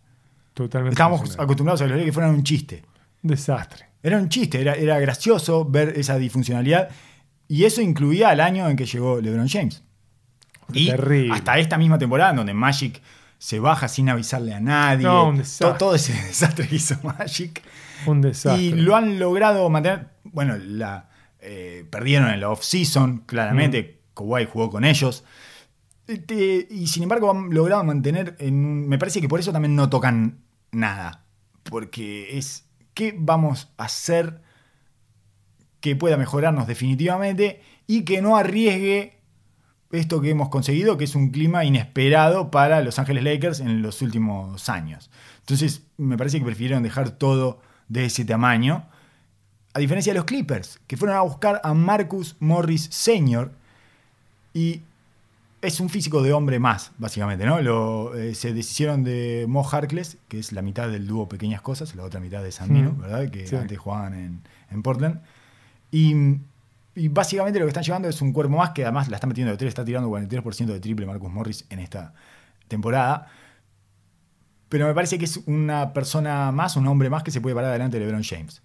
[SPEAKER 4] Totalmente.
[SPEAKER 3] Estábamos acostumbrados a que los Lakers fueran un chiste.
[SPEAKER 4] Desastre.
[SPEAKER 3] Era un chiste, era, era gracioso ver esa disfuncionalidad. Y eso incluía al año en que llegó LeBron James. Y
[SPEAKER 4] Terrible.
[SPEAKER 3] hasta esta misma temporada, donde Magic se baja sin avisarle a nadie.
[SPEAKER 4] No, un
[SPEAKER 3] To-
[SPEAKER 4] desastre.
[SPEAKER 3] todo ese desastre que hizo Magic.
[SPEAKER 4] Un desastre.
[SPEAKER 3] Y lo han logrado mantener. Bueno, la, eh, perdieron en la off-season, claramente.
[SPEAKER 4] Mm.
[SPEAKER 3] Kawhi jugó con ellos. Este, y sin embargo, han logrado mantener. En, me parece que por eso también no tocan nada. Porque es. ¿Qué vamos a hacer que pueda mejorarnos definitivamente y que no arriesgue esto que hemos conseguido, que es un clima inesperado para Los Ángeles Lakers en los últimos años. Entonces, me parece que prefirieron dejar todo de ese tamaño. A diferencia de los Clippers, que fueron a buscar a Marcus Morris Sr. y es un físico de hombre más, básicamente, ¿no? Lo, eh, se deshicieron de Mo Harkless, que es la mitad del dúo Pequeñas Cosas, la otra mitad de Sandino,
[SPEAKER 4] Mm,
[SPEAKER 3] ¿verdad? Que
[SPEAKER 4] sí.
[SPEAKER 3] antes jugaban en, en Portland. Y y básicamente lo que están llevando es un cuerpo más que además la está metiendo de tres, está tirando 43% de triple Marcus Morris en esta temporada. Pero me parece que es una persona más, un hombre más que se puede parar delante de LeBron James.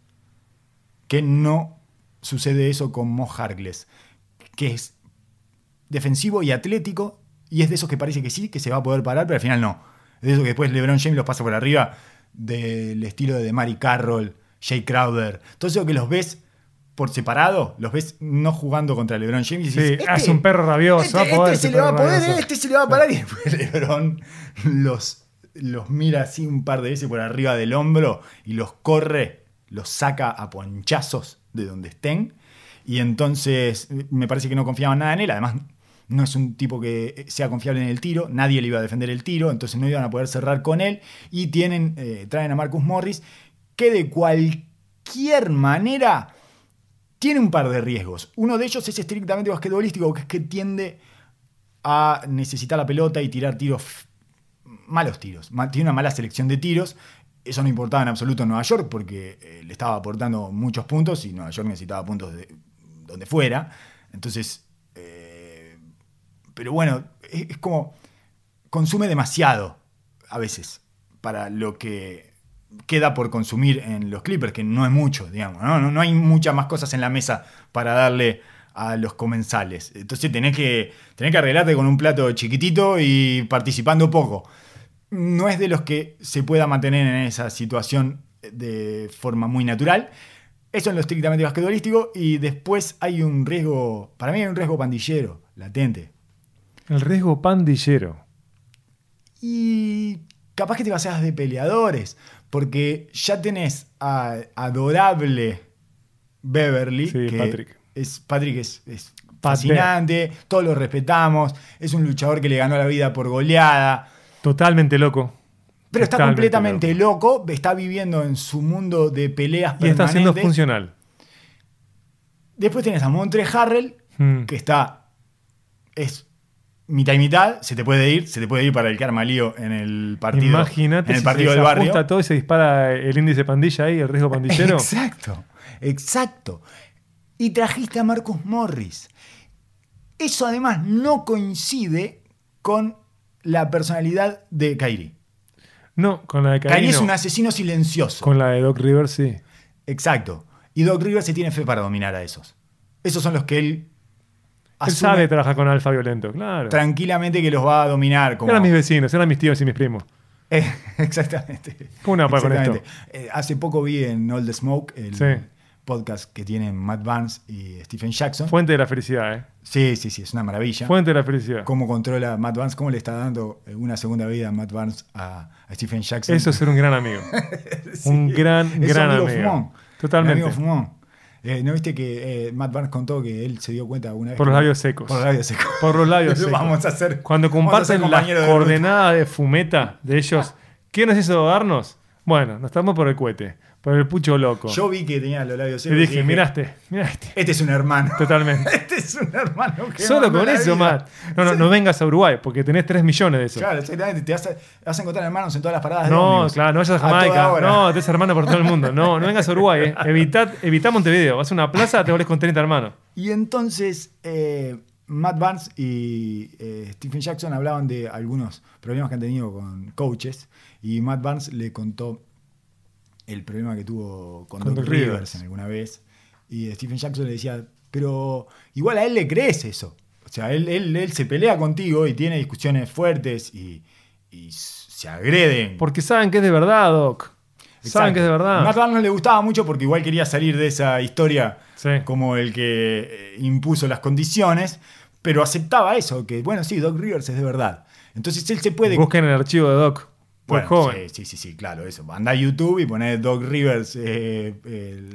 [SPEAKER 3] Que no sucede eso con Mo Harkless, que es defensivo y atlético, y es de esos que parece que sí, que se va a poder parar, pero al final no. Es de esos que después LeBron James los pasa por arriba del estilo de Mari Carroll, Jay Crowder. Todo eso que los ves por separado, los ves no jugando contra LeBron James y
[SPEAKER 4] Sí,
[SPEAKER 3] dices,
[SPEAKER 4] hace un perro rabioso.
[SPEAKER 3] este,
[SPEAKER 4] va a poder
[SPEAKER 3] este se le va a poder,
[SPEAKER 4] rabioso.
[SPEAKER 3] este se le va a parar y después LeBron los, los mira así un par de veces por arriba del hombro y los corre, los saca a ponchazos de donde estén. Y entonces me parece que no confiaban nada en él. Además, no es un tipo que sea confiable en el tiro. Nadie le iba a defender el tiro. Entonces no iban a poder cerrar con él. Y tienen, eh, traen a Marcus Morris, que de cualquier manera tiene un par de riesgos. Uno de ellos es estrictamente basquetbolístico, que es que tiende a necesitar la pelota y tirar tiros, malos tiros. Tiene una mala selección de tiros. Eso no importaba en absoluto en Nueva York porque eh, le estaba aportando muchos puntos y Nueva York necesitaba puntos de donde fuera. Entonces, eh, pero bueno, es, como consume demasiado a veces para lo que queda por consumir en los Clippers, que no es mucho, digamos. No, no, no hay muchas más cosas en la mesa para darle a los comensales. Entonces tenés que, tenés que arreglarte con un plato chiquitito y participando poco. No es de los que se pueda mantener en esa situación de forma muy natural. Eso en lo estrictamente basquetbolístico. Y después hay un riesgo, para mí hay un riesgo pandillero, latente.
[SPEAKER 4] El riesgo pandillero.
[SPEAKER 3] Y capaz que te pasas de peleadores, porque ya tenés a adorable Beverly,
[SPEAKER 4] Sí,
[SPEAKER 3] que
[SPEAKER 4] Patrick.
[SPEAKER 3] es Patrick es, es
[SPEAKER 4] Pat
[SPEAKER 3] fascinante, todos lo respetamos, es un luchador que le ganó la vida por goleada,
[SPEAKER 4] Totalmente loco.
[SPEAKER 3] pero está
[SPEAKER 4] Totalmente
[SPEAKER 3] completamente loco. está viviendo en su mundo de peleas
[SPEAKER 4] Y está siendo funcional.
[SPEAKER 3] Después tenés a Montre Harrell,
[SPEAKER 4] Mm.
[SPEAKER 3] que está. es mitad y mitad, se te puede ir, se te puede ir para el karma lío en el partido.
[SPEAKER 4] Imagínate
[SPEAKER 3] en el
[SPEAKER 4] si
[SPEAKER 3] partido
[SPEAKER 4] se
[SPEAKER 3] del barrio.
[SPEAKER 4] todo y se dispara el índice pandilla ahí, el riesgo pandillero.
[SPEAKER 3] Exacto, exacto. Y trajiste a Marcus Morris. Eso además no coincide con la personalidad de Kyrie.
[SPEAKER 4] No, con la de
[SPEAKER 3] Kyrie
[SPEAKER 4] Kyrie
[SPEAKER 3] es un asesino silencioso.
[SPEAKER 4] Con la de Doc Rivers sí.
[SPEAKER 3] Exacto. Y Doc Rivers se tiene fe para dominar a esos. Esos son los que él
[SPEAKER 4] Él sabe trabajar con alfa violento, claro.
[SPEAKER 3] tranquilamente que los va a dominar. Como...
[SPEAKER 4] Eran mis vecinos, eran mis tíos y mis primos.
[SPEAKER 3] Eh, exactamente.
[SPEAKER 4] ¿Cómo no, con esto?
[SPEAKER 3] Exactamente. Eh, hace poco vi en All the Smoke el
[SPEAKER 4] Sí.
[SPEAKER 3] podcast que tienen Matt Barnes y Stephen Jackson.
[SPEAKER 4] Fuente de la felicidad, ¿eh?
[SPEAKER 3] Sí, sí, sí, es una maravilla.
[SPEAKER 4] Fuente de la felicidad.
[SPEAKER 3] Cómo controla Matt Barnes, cómo le está dando eh, una segunda vida a Matt Barnes a, a Stephen Jackson.
[SPEAKER 4] Eso es ser un gran amigo.
[SPEAKER 3] Sí,
[SPEAKER 4] un gran, gran
[SPEAKER 3] amigo
[SPEAKER 4] amigo.
[SPEAKER 3] fumón.
[SPEAKER 4] Totalmente.
[SPEAKER 3] Un amigo fumón. Eh, ¿No viste que eh, Matt Barnes contó que él se dio cuenta una vez?
[SPEAKER 4] Por los labios secos.
[SPEAKER 3] Por los labios secos.
[SPEAKER 4] Por los labios secos.
[SPEAKER 3] Vamos a hacer.
[SPEAKER 4] Cuando comparten las
[SPEAKER 5] coordenadas de fumeta de ellos, ¿quién nos hizo darnos? Bueno, nos estamos por el cohete, por el pucho loco.
[SPEAKER 3] Yo vi que tenía los labios
[SPEAKER 4] y
[SPEAKER 3] secos.
[SPEAKER 4] dije, miraste, miraste.
[SPEAKER 3] Este es un hermano.
[SPEAKER 4] Totalmente.
[SPEAKER 3] Este es un hermano que
[SPEAKER 4] Solo con eso,
[SPEAKER 3] vida.
[SPEAKER 4] Matt. No, no, no vengas a Uruguay, porque tenés 3 millones de eso.
[SPEAKER 3] Claro, exactamente. Te vas a, vas a encontrar hermanos en todas las paradas de
[SPEAKER 4] No,
[SPEAKER 3] ómnibus.
[SPEAKER 4] claro, no vayas a Jamaica.
[SPEAKER 3] hora.
[SPEAKER 4] No, tenés hermanos por todo el mundo. No, no vengas a Uruguay, eh. Evitá, evitá Montevideo. Vas a una plaza, te volvés con 30 hermanos.
[SPEAKER 3] Y entonces eh, Matt Barnes y eh, Stephen Jackson hablaban de algunos problemas que han tenido con coaches. Y Matt Barnes le contó el problema que tuvo con,
[SPEAKER 4] Con
[SPEAKER 3] Doc. Rivers. en alguna vez. Y Stephen Jackson le decía, pero igual a él le crees eso. O sea, él, él- él se pelea contigo y tiene discusiones fuertes y, y se agreden.
[SPEAKER 4] Porque saben que es de verdad, Doc. Saben que es de verdad.
[SPEAKER 3] Matt Barnes le gustaba mucho porque igual quería salir de esa historia
[SPEAKER 4] Sí.
[SPEAKER 3] como el que eh, impuso las condiciones, pero aceptaba eso, que bueno, sí, Doc Rivers es de verdad. Entonces él se puede...
[SPEAKER 4] Busquen el archivo de Doc.
[SPEAKER 3] Bueno,
[SPEAKER 4] joven.
[SPEAKER 3] Sí, sí, sí, claro, eso. Anda a YouTube y poné Doc Rivers eh,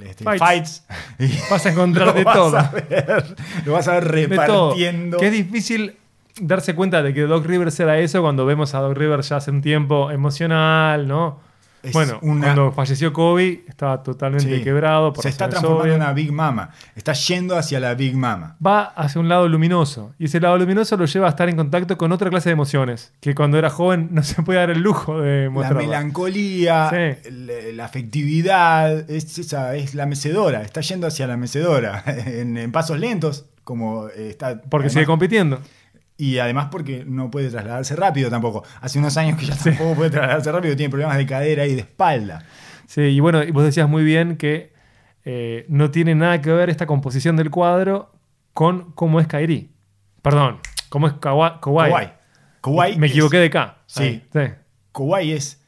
[SPEAKER 3] este,
[SPEAKER 4] Fights.
[SPEAKER 3] Fights. y
[SPEAKER 4] Vas a encontrar de
[SPEAKER 3] vas
[SPEAKER 4] todo.
[SPEAKER 3] a ver, lo vas a ver repartiendo.
[SPEAKER 4] Que es difícil darse cuenta de que Doc Rivers era eso cuando vemos a Doc Rivers ya hace un tiempo emocional, ¿no?
[SPEAKER 3] Es
[SPEAKER 4] bueno,
[SPEAKER 3] una-
[SPEAKER 4] cuando falleció Kobe estaba totalmente
[SPEAKER 3] Sí.
[SPEAKER 4] quebrado. Por
[SPEAKER 3] Se está transformando en una Big Mama. Está yendo hacia la Big Mama.
[SPEAKER 4] Va hacia un lado luminoso. Y ese lado luminoso lo lleva a estar en contacto con otra clase de emociones. Que cuando era joven no se podía dar el lujo de
[SPEAKER 3] La
[SPEAKER 4] mostrar.
[SPEAKER 3] melancolía,
[SPEAKER 4] Sí.
[SPEAKER 3] la, la afectividad, es, esa, es la mecedora. Está yendo hacia la mecedora. en, en pasos lentos, como eh, está.
[SPEAKER 4] Porque
[SPEAKER 3] además-
[SPEAKER 4] sigue compitiendo.
[SPEAKER 3] Y además porque no puede trasladarse rápido tampoco. Hace unos años que ya tampoco puede trasladarse rápido, tiene problemas de cadera y de espalda.
[SPEAKER 4] Sí, y bueno, vos decías muy bien que eh, no tiene nada que ver esta composición del cuadro con cómo es Kairi. Perdón, cómo es Kawa-. Kawhi Me
[SPEAKER 3] es-
[SPEAKER 4] equivoqué de K.
[SPEAKER 3] Sí.
[SPEAKER 4] Sí.
[SPEAKER 3] Es.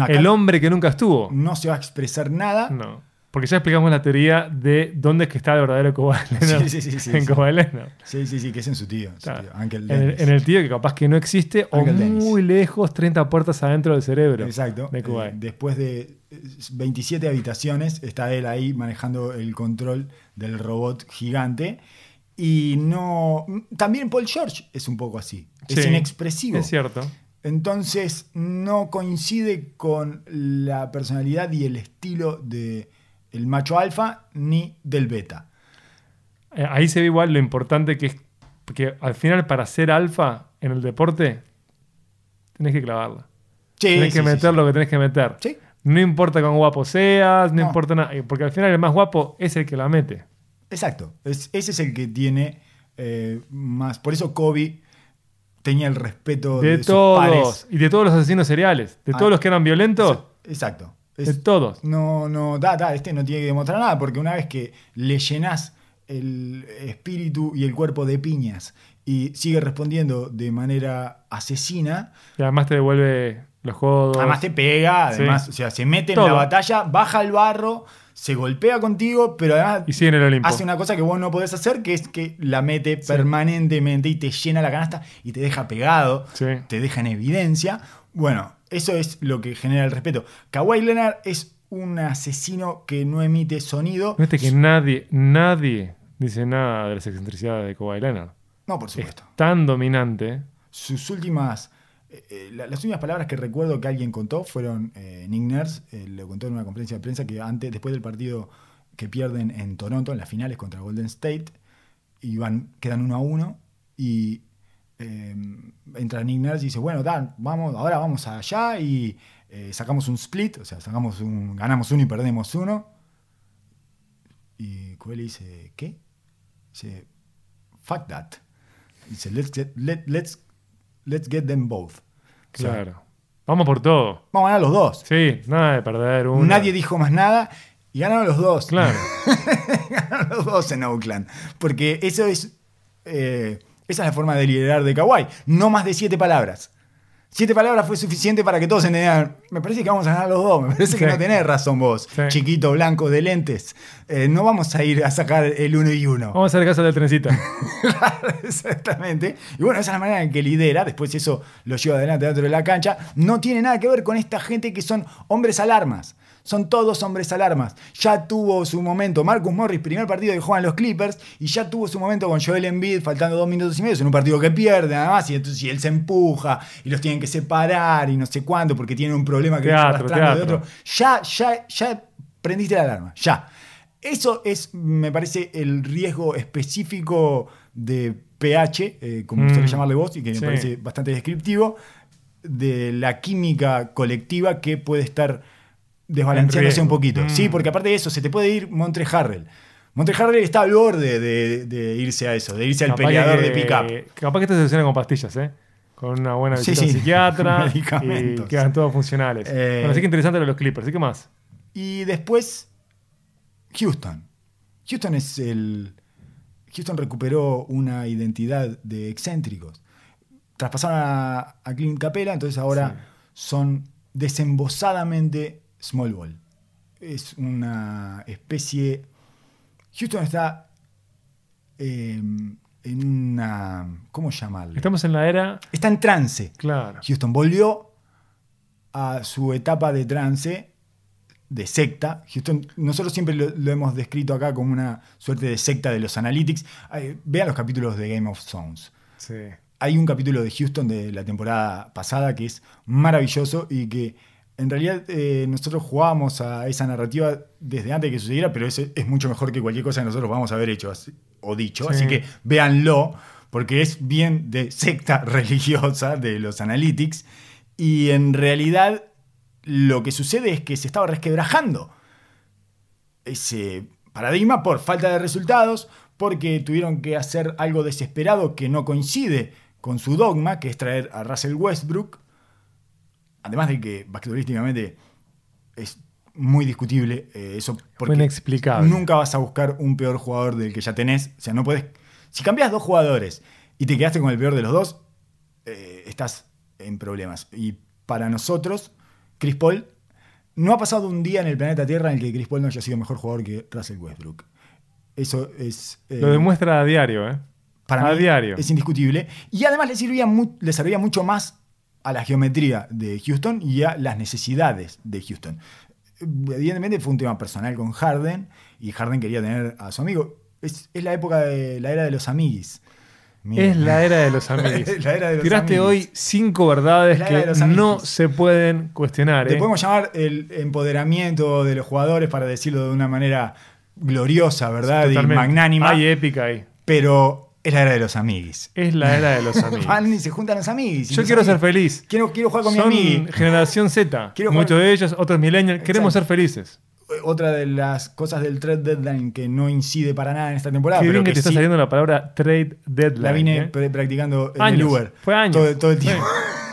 [SPEAKER 3] acá
[SPEAKER 4] El hombre que nunca estuvo.
[SPEAKER 3] no se va a expresar nada.
[SPEAKER 4] No. Porque ya explicamos la teoría de dónde es que está el verdadero Kawhi Leonard.
[SPEAKER 3] Sí, sí, sí, sí,
[SPEAKER 4] en Leonard.
[SPEAKER 3] Sí, sí, sí, que es en su tío. su
[SPEAKER 4] Claro.
[SPEAKER 3] tío, Uncle
[SPEAKER 4] En el,
[SPEAKER 3] Dennis.
[SPEAKER 4] en el tío que capaz que no existe o
[SPEAKER 3] Uncle Dennis.
[SPEAKER 4] muy lejos, 30 puertas adentro del cerebro.
[SPEAKER 3] Exacto.
[SPEAKER 4] De.
[SPEAKER 3] Eh, después de eh, 27 habitaciones, está él ahí manejando el control del robot gigante. Y no. También Paul George es un poco así. Es
[SPEAKER 4] Sí,
[SPEAKER 3] inexpresivo.
[SPEAKER 4] Es cierto.
[SPEAKER 3] Entonces no coincide con la personalidad y el estilo de el macho alfa ni del beta.
[SPEAKER 4] Eh, Ahí se ve igual lo importante que es. Porque al final, para ser alfa en el deporte, tenés que clavarla.
[SPEAKER 3] Sí,
[SPEAKER 4] tenés
[SPEAKER 3] sí,
[SPEAKER 4] que meter
[SPEAKER 3] sí.
[SPEAKER 4] lo que tenés que meter. No importa cuán guapo seas, no,
[SPEAKER 3] No.
[SPEAKER 4] importa nada. Porque al final el más guapo es el que la mete.
[SPEAKER 3] Exacto. Es- ese es el que tiene eh, más. Por eso Kobe tenía el respeto de,
[SPEAKER 4] De
[SPEAKER 3] sus
[SPEAKER 4] todos.
[SPEAKER 3] pares.
[SPEAKER 4] Y de todos los asesinos seriales. De
[SPEAKER 3] Ah,
[SPEAKER 4] todos los que eran violentos.
[SPEAKER 3] Exacto.
[SPEAKER 4] De
[SPEAKER 3] Es-
[SPEAKER 4] todos.
[SPEAKER 3] no, no, da, da, este no tiene que demostrar nada, porque una vez que le llenas el espíritu y el cuerpo de piñas y sigue respondiendo de manera asesina,
[SPEAKER 4] Y además te devuelve los codos.
[SPEAKER 3] además te pega, además,
[SPEAKER 4] Sí.
[SPEAKER 3] o sea, se mete en la batalla, baja al barro, se golpea contigo, pero además
[SPEAKER 4] Y sigue en el Olimpo.
[SPEAKER 3] hace una cosa que vos no podés hacer, que es que la mete permanentemente y te llena la canasta y te deja pegado,
[SPEAKER 4] Sí.
[SPEAKER 3] te deja en evidencia. Bueno, eso es lo que genera el respeto. Kawhi Leonard es un asesino que no emite sonido.
[SPEAKER 4] Viste que nadie, nadie dice nada de las excentricidades de Kawhi Leonard.
[SPEAKER 3] No, por
[SPEAKER 4] Es
[SPEAKER 3] supuesto.
[SPEAKER 4] tan dominante.
[SPEAKER 3] Sus últimas. eh, eh, la- las últimas palabras que recuerdo que alguien contó fueron eh, Nick Nurse, eh, lo contó en una conferencia de prensa que antes, después del partido que pierden en Toronto, en las finales contra Golden State, y van, quedan uno a uno, y eh, entra Nick Nurse y dice, bueno, Dan, vamos, ahora vamos allá y eh, sacamos un split, o sea, sacamos un, ganamos uno y perdemos uno. Y le dice, ¿qué? Dice, fuck that. Dice, let's get, let, let's, let's get them both. O sea,
[SPEAKER 4] Claro. Vamos por todo.
[SPEAKER 3] vamos a ganar los dos.
[SPEAKER 4] Sí, nada de perder uno.
[SPEAKER 3] Nadie dijo más nada y ganaron los dos.
[SPEAKER 4] Claro.
[SPEAKER 3] ganaron los dos en Oakland. Porque eso es. eh, esa es la forma de liderar de Kawhi. No más de siete palabras. Siete palabras fue suficiente para que todos entendieran. Me parece que vamos a ganar los dos. Me parece que no tenés razón vos,
[SPEAKER 4] Sí.
[SPEAKER 3] chiquito, blanco, de lentes. Eh, no vamos a ir a sacar el uno y uno.
[SPEAKER 4] Vamos a hacer caso del trencita.
[SPEAKER 3] Exactamente. Y bueno, esa es la manera en que lidera. Después eso lo lleva adelante dentro de la cancha. No tiene nada que ver con esta gente que son hombres alarmas. Son todos hombres alarmas. Ya tuvo su momento Marcus Morris, primer partido que juegan los Clippers, y ya tuvo su momento con Joel Embiid, faltando dos minutos y medio, en un partido que pierde nada más, y entonces y él se empuja, y los tienen que separar, y no sé cuándo, porque tiene un problema que
[SPEAKER 4] Teatro,
[SPEAKER 3] arrastrando de
[SPEAKER 4] teatro.
[SPEAKER 3] otro. Ya, ya, ya prendiste la alarma, ya. Eso es, me parece, el riesgo específico de pH, eh, como
[SPEAKER 4] Mm.
[SPEAKER 3] gustaría llamarle vos, y que me
[SPEAKER 4] Sí.
[SPEAKER 3] parece bastante descriptivo, de la química colectiva que puede estar desbalanceándose un poquito.
[SPEAKER 4] Mm.
[SPEAKER 3] Sí, porque aparte de eso, se te puede ir Montre Harrell. Montre Harrell está al borde de, de irse a eso, de irse al peleador
[SPEAKER 4] que-
[SPEAKER 3] de pick-up.
[SPEAKER 4] Capaz que se soluciona con pastillas, ¿eh? Con una buena visita
[SPEAKER 3] sí,
[SPEAKER 4] psiquiatra. y quedan todos funcionales.
[SPEAKER 3] Eh,
[SPEAKER 4] bueno, así que interesante lo de los Clippers. ¿Y qué más?
[SPEAKER 3] Y después, Houston. Houston es el. Houston recuperó una identidad de excéntricos. Traspasaron a, a Clint Capela, entonces ahora
[SPEAKER 4] Sí.
[SPEAKER 3] son desembosadamente small ball. Es una especie. Houston está eh, en una. ¿Cómo llamarlo?
[SPEAKER 4] Estamos en la era.
[SPEAKER 3] Está en trance.
[SPEAKER 4] Claro.
[SPEAKER 3] Houston volvió a su etapa de trance, de secta. Houston, nosotros siempre lo, lo hemos descrito acá como una suerte de secta de los analytics. Vean los capítulos de Game of Thrones.
[SPEAKER 4] Sí.
[SPEAKER 3] Hay un capítulo de Houston de la temporada pasada que es maravilloso y que en realidad eh, nosotros jugábamos a esa narrativa desde antes de que sucediera, pero es, es mucho mejor que cualquier cosa que nosotros vamos a haber hecho así- o dicho.
[SPEAKER 4] Sí.
[SPEAKER 3] Así que véanlo, porque es bien de secta religiosa de los analytics. Y en realidad lo que sucede es que se estaba resquebrajando ese paradigma por falta de resultados, porque tuvieron que hacer algo desesperado que no coincide con su dogma, que es traer a Russell Westbrook. Además de que basquetbolísticamente es muy discutible eh, eso. Porque
[SPEAKER 4] inexplicable.
[SPEAKER 3] Nunca vas a buscar un peor jugador del que ya tenés. O sea, no puedes. Si cambias dos jugadores y te quedaste con el peor de los dos, eh, estás en problemas. Y para nosotros, Chris Paul, no ha pasado un día en el planeta Tierra en el que Chris Paul no haya sido mejor jugador que Russell Westbrook. Eso es. eh,
[SPEAKER 4] Lo demuestra a diario, ¿eh?
[SPEAKER 3] para
[SPEAKER 4] a
[SPEAKER 3] mí
[SPEAKER 4] diario.
[SPEAKER 3] es indiscutible. Y además le, servía le servía mucho más a la geometría de Houston y a las necesidades de Houston. Evidentemente fue un tema personal con Harden y Harden quería tener a su amigo. Es, es la época de la era de los amiguis. Mira.
[SPEAKER 4] Es la era de los amigos. Tiraste
[SPEAKER 3] amiguis.
[SPEAKER 4] hoy cinco verdades que no se pueden cuestionar.
[SPEAKER 3] Le
[SPEAKER 4] ¿eh?
[SPEAKER 3] podemos llamar el empoderamiento de los jugadores para decirlo de una manera gloriosa, ¿verdad? Y magnánima.
[SPEAKER 4] Hay épica ahí.
[SPEAKER 3] Pero es la era de los amiguis.
[SPEAKER 4] Es la era de los amigos.
[SPEAKER 3] Van y se juntan los amiguis.
[SPEAKER 4] Yo quiero ser
[SPEAKER 3] amiguis.
[SPEAKER 4] feliz.
[SPEAKER 3] Quiero, quiero jugar con
[SPEAKER 4] Son
[SPEAKER 3] mi amigui.
[SPEAKER 4] generación Z.
[SPEAKER 3] Quiero jugar-
[SPEAKER 4] Muchos de ellos, otros millennials. Queremos ser
[SPEAKER 3] Exacto.
[SPEAKER 4] felices.
[SPEAKER 3] Otra de las cosas del trade deadline que no incide para nada en esta temporada.
[SPEAKER 4] Qué
[SPEAKER 3] pero
[SPEAKER 4] bien que
[SPEAKER 3] que
[SPEAKER 4] te está
[SPEAKER 3] sí
[SPEAKER 4] saliendo la palabra trade deadline.
[SPEAKER 3] La vine
[SPEAKER 4] ¿eh?
[SPEAKER 3] practicando en
[SPEAKER 4] Años.
[SPEAKER 3] el Uber.
[SPEAKER 4] Fue años.
[SPEAKER 3] Todo, todo el tiempo.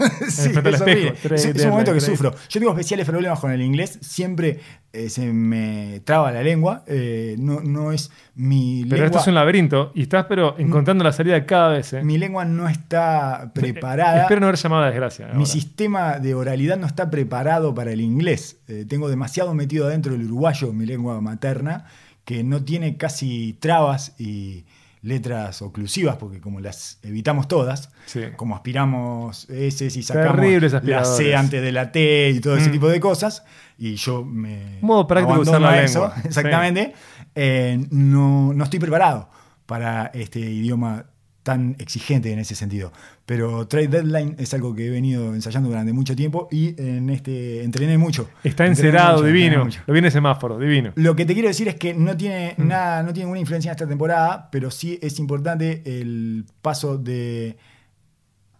[SPEAKER 3] sí,
[SPEAKER 4] espejo.
[SPEAKER 3] Es, es un momento que sufro. Yo tengo especiales problemas con el inglés. Siempre eh, se me traba la lengua. Eh, no, no es mi
[SPEAKER 4] Pero
[SPEAKER 3] lengua.
[SPEAKER 4] esto es un laberinto y estás pero encontrando la salida cada vez. ¿eh?
[SPEAKER 3] Mi lengua no está preparada.
[SPEAKER 4] Espero no haber llamado a la desgracia.
[SPEAKER 3] Mi
[SPEAKER 4] ahora.
[SPEAKER 3] sistema de oralidad no está preparado para el inglés. Tengo demasiado metido adentro el uruguayo, mi lengua materna, que no tiene casi trabas y letras oclusivas, porque como las evitamos todas,
[SPEAKER 4] Sí.
[SPEAKER 3] como aspiramos S y sacamos la C antes de la T y todo ese
[SPEAKER 4] Mm.
[SPEAKER 3] tipo de cosas, y yo me
[SPEAKER 4] Modo práctico usar
[SPEAKER 3] abandono
[SPEAKER 4] la
[SPEAKER 3] a eso,
[SPEAKER 4] lengua. Sí.
[SPEAKER 3] exactamente, eh, no, no estoy preparado para este idioma tan exigente en ese sentido. Pero Trade Deadline es algo que he venido ensayando durante mucho tiempo y en este entrené mucho.
[SPEAKER 4] Está encerado, divino.
[SPEAKER 3] mucho.
[SPEAKER 4] Lo viene semáforo, divino.
[SPEAKER 3] Lo que te quiero decir es que no tiene
[SPEAKER 4] Mm.
[SPEAKER 3] nada, no tiene ninguna influencia en esta temporada, pero sí es importante el paso de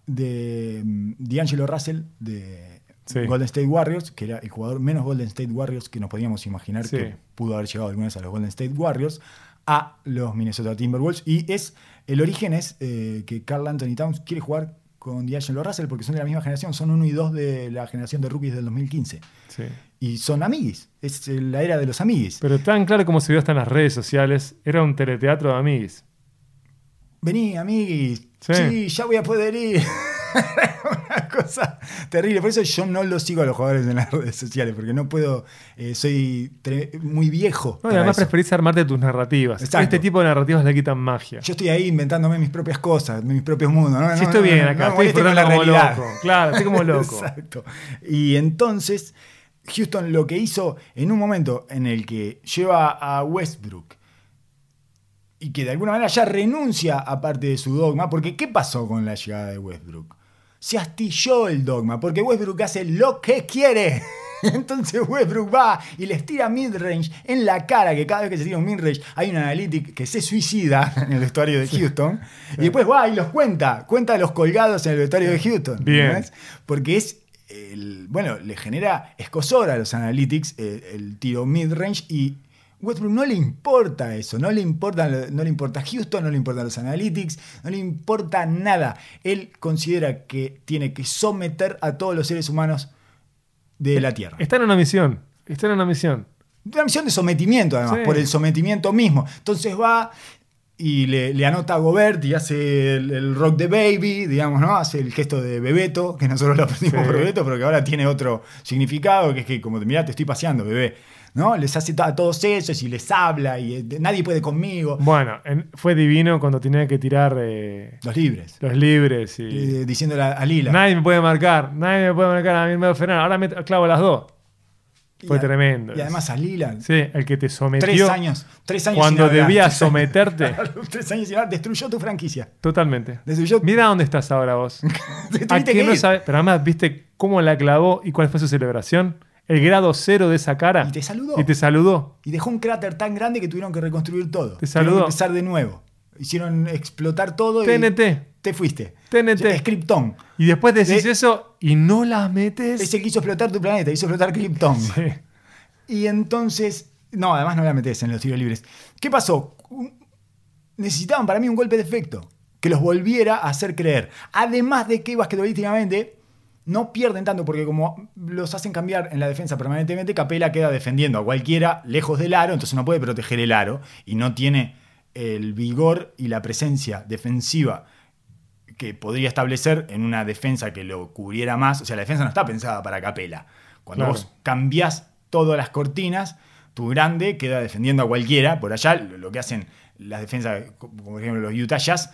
[SPEAKER 3] de mm, D'Angelo Russell de
[SPEAKER 4] Sí.
[SPEAKER 3] Golden State Warriors, que era el jugador menos Golden State Warriors que nos podíamos imaginar
[SPEAKER 4] Sí.
[SPEAKER 3] que pudo haber llegado alguna vez a los Golden State Warriors, a los Minnesota Timberwolves. Y es el origen es eh, que Carl Anthony Towns quiere jugar con D'Angelo Russell porque son de la misma generación, son uno y dos de la generación de rookies del 2015.
[SPEAKER 4] Sí.
[SPEAKER 3] Y son amiguis, es la era de los amiguis.
[SPEAKER 4] Pero tan claro como se vio hasta en las redes sociales, era un teleteatro de amiguis.
[SPEAKER 3] Vení, amiguis.
[SPEAKER 4] Sí.
[SPEAKER 3] Sí. ya voy a poder ir. Una cosa terrible. Por eso yo no lo sigo a los jugadores en las redes sociales, porque no puedo. eh, soy muy viejo.
[SPEAKER 4] No, y además
[SPEAKER 3] eso.
[SPEAKER 4] preferís armarte tus narrativas.
[SPEAKER 3] Exacto.
[SPEAKER 4] Este tipo de narrativas le quitan magia.
[SPEAKER 3] Yo estoy ahí inventándome mis propias cosas, mis propios mundos. ¿no?
[SPEAKER 4] Sí,
[SPEAKER 3] No,
[SPEAKER 4] estoy
[SPEAKER 3] no,
[SPEAKER 4] bien acá, estoy
[SPEAKER 3] moleste con la
[SPEAKER 4] disfrutando como
[SPEAKER 3] realidad.
[SPEAKER 4] loco. Claro, estoy como loco.
[SPEAKER 3] Exacto. Y entonces, Houston lo que hizo en un momento en el que lleva a Westbrook y que de alguna manera ya renuncia a parte de su dogma, porque ¿qué pasó con la llegada de Westbrook? Se astilló el dogma, porque Westbrook hace lo que quiere. Entonces Westbrook va y les tira midrange en la cara, que cada vez que se tira un midrange hay un analytic que se suicida en el vestuario de Houston. Y después va y los cuenta, cuenta los colgados en el vestuario de Houston.
[SPEAKER 4] Bien.
[SPEAKER 3] Porque es, el- bueno, le genera escosor a los analytics eh, el tiro midrange y Westbrook no le importa eso, no le importa, no le importa Houston, no le importan los analytics, no le importa nada. Él considera que tiene que someter a todos los seres humanos de la Tierra.
[SPEAKER 4] Está en una misión. Está en una misión.
[SPEAKER 3] Una misión de sometimiento, además,
[SPEAKER 4] Sí.
[SPEAKER 3] por el sometimiento mismo. Entonces va y le, le anota a Gobert y hace el, el rock de baby, digamos, ¿no? Hace el gesto de Bebeto, que nosotros lo aprendimos
[SPEAKER 4] Sí.
[SPEAKER 3] por Bebeto, pero que ahora tiene otro significado, que es que como te mirá, te estoy paseando, bebé. ¿No? Les hace a todos esos y les habla y eh, nadie puede conmigo.
[SPEAKER 4] Bueno, en- fue divino cuando tenía que tirar eh,
[SPEAKER 3] Los libres.
[SPEAKER 4] los libres y.
[SPEAKER 3] Eh, diciéndole a, a Lila.
[SPEAKER 4] Nadie me puede marcar, nadie me puede marcar, a mí me va a. Ahora me clavo las dos. Fue tremendo.
[SPEAKER 3] Y además a Lillard.
[SPEAKER 4] Sí, el que te sometió
[SPEAKER 3] Tres años. Tres años
[SPEAKER 4] cuando
[SPEAKER 3] sin hablar.
[SPEAKER 4] debías
[SPEAKER 3] Tres años-
[SPEAKER 4] someterte.
[SPEAKER 3] tres años sin hablar. Destruyó tu franquicia.
[SPEAKER 4] Totalmente.
[SPEAKER 3] Destruyó.
[SPEAKER 4] Mira dónde estás ahora vos. ¿A
[SPEAKER 3] que
[SPEAKER 4] no sabes? Pero además, ¿viste cómo la clavó y cuál fue su celebración? El grado cero de esa cara.
[SPEAKER 3] Y te saludó.
[SPEAKER 4] Y te saludó.
[SPEAKER 3] Y dejó un cráter tan grande que tuvieron que reconstruir todo.
[SPEAKER 4] Te
[SPEAKER 3] Tuvieron
[SPEAKER 4] saludó.
[SPEAKER 3] que empezar de nuevo. Hicieron explotar todo y
[SPEAKER 4] TNT.
[SPEAKER 3] te fuiste.
[SPEAKER 4] TNT.
[SPEAKER 3] Es Krypton.
[SPEAKER 4] Y después decís
[SPEAKER 3] De-
[SPEAKER 4] eso y no la metes.
[SPEAKER 3] Es el que hizo explotar tu planeta, hizo explotar Krypton.
[SPEAKER 4] Sí.
[SPEAKER 3] Y entonces. No, además no la metes en los tiros libres. ¿Qué pasó? Necesitaban para mí un golpe de efecto que los volviera a hacer creer. Además de que basquetbolísticamente no pierden tanto, porque como los hacen cambiar en la defensa permanentemente, Capela queda defendiendo a cualquiera lejos del aro, entonces no puede proteger el aro y no tiene el vigor y la presencia defensiva que podría establecer en una defensa que lo cubriera más. O sea, la defensa no está pensada para Capela. Cuando
[SPEAKER 4] Claro.
[SPEAKER 3] vos cambiás todas las cortinas, tu grande queda defendiendo a cualquiera. Por allá, lo que hacen las defensas, como por ejemplo los Utah Jazz,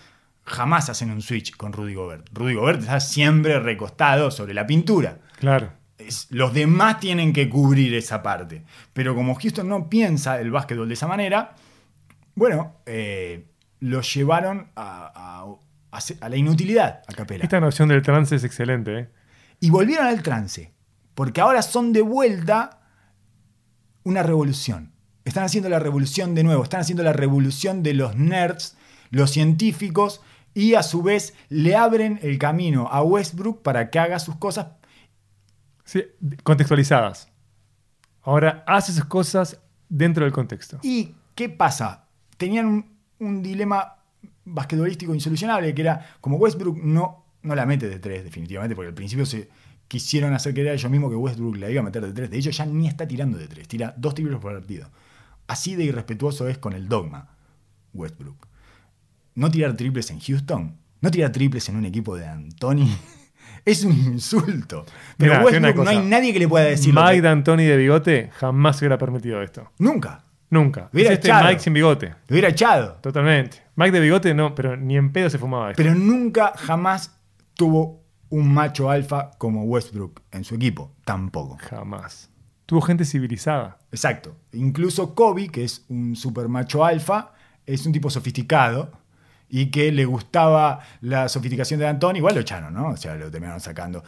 [SPEAKER 3] jamás hacen un switch con Rudy Gobert. Rudy Gobert está siempre recostado sobre la pintura.
[SPEAKER 4] Claro.
[SPEAKER 3] Es- los demás tienen que cubrir esa parte. Pero como Houston no piensa el básquetbol de esa manera, bueno, eh, lo llevaron a, a- a se- a la inutilidad a Capela.
[SPEAKER 4] Esta noción del trance es excelente. ¿eh?
[SPEAKER 3] Y volvieron al trance. Porque ahora son de vuelta una revolución. Están haciendo la revolución de nuevo. Están haciendo la revolución de los nerds, los científicos, y a su vez le abren el camino a Westbrook para que haga sus cosas.
[SPEAKER 4] Sí, contextualizadas. Ahora hace sus cosas dentro del contexto.
[SPEAKER 3] ¿Y qué pasa? Tenían un, un dilema basquetbolístico insolucionable, que era como Westbrook no, no la mete de tres, definitivamente, porque al principio se quisieron hacer creer ellos mismos que Westbrook la iba a meter de tres. De hecho, ya ni está tirando de tres, tira dos triples por partido. Así de irrespetuoso es con el dogma Westbrook. No tirar triples en Houston, no tirar triples en un equipo de Anthony, es un insulto. Pero
[SPEAKER 4] Mirá,
[SPEAKER 3] Westbrook no hay nadie que le pueda decir
[SPEAKER 4] Mike
[SPEAKER 3] que-
[SPEAKER 4] D'Antoni de bigote jamás se hubiera permitido esto.
[SPEAKER 3] Nunca.
[SPEAKER 4] Nunca.
[SPEAKER 3] Hubiera
[SPEAKER 4] Es este
[SPEAKER 3] echado.
[SPEAKER 4] Mike sin bigote.
[SPEAKER 3] Lo hubiera echado.
[SPEAKER 4] Totalmente. Mike de bigote no, pero ni en pedo se fumaba esto.
[SPEAKER 3] Pero nunca, jamás tuvo un macho alfa como Westbrook en su equipo. Tampoco.
[SPEAKER 4] Jamás. Tuvo gente civilizada.
[SPEAKER 3] Exacto. Incluso Kobe, que es un super macho alfa, es un tipo sofisticado y que le gustaba la sofisticación de Anthony. Igual lo echaron, ¿no? O sea, lo terminaron sacando.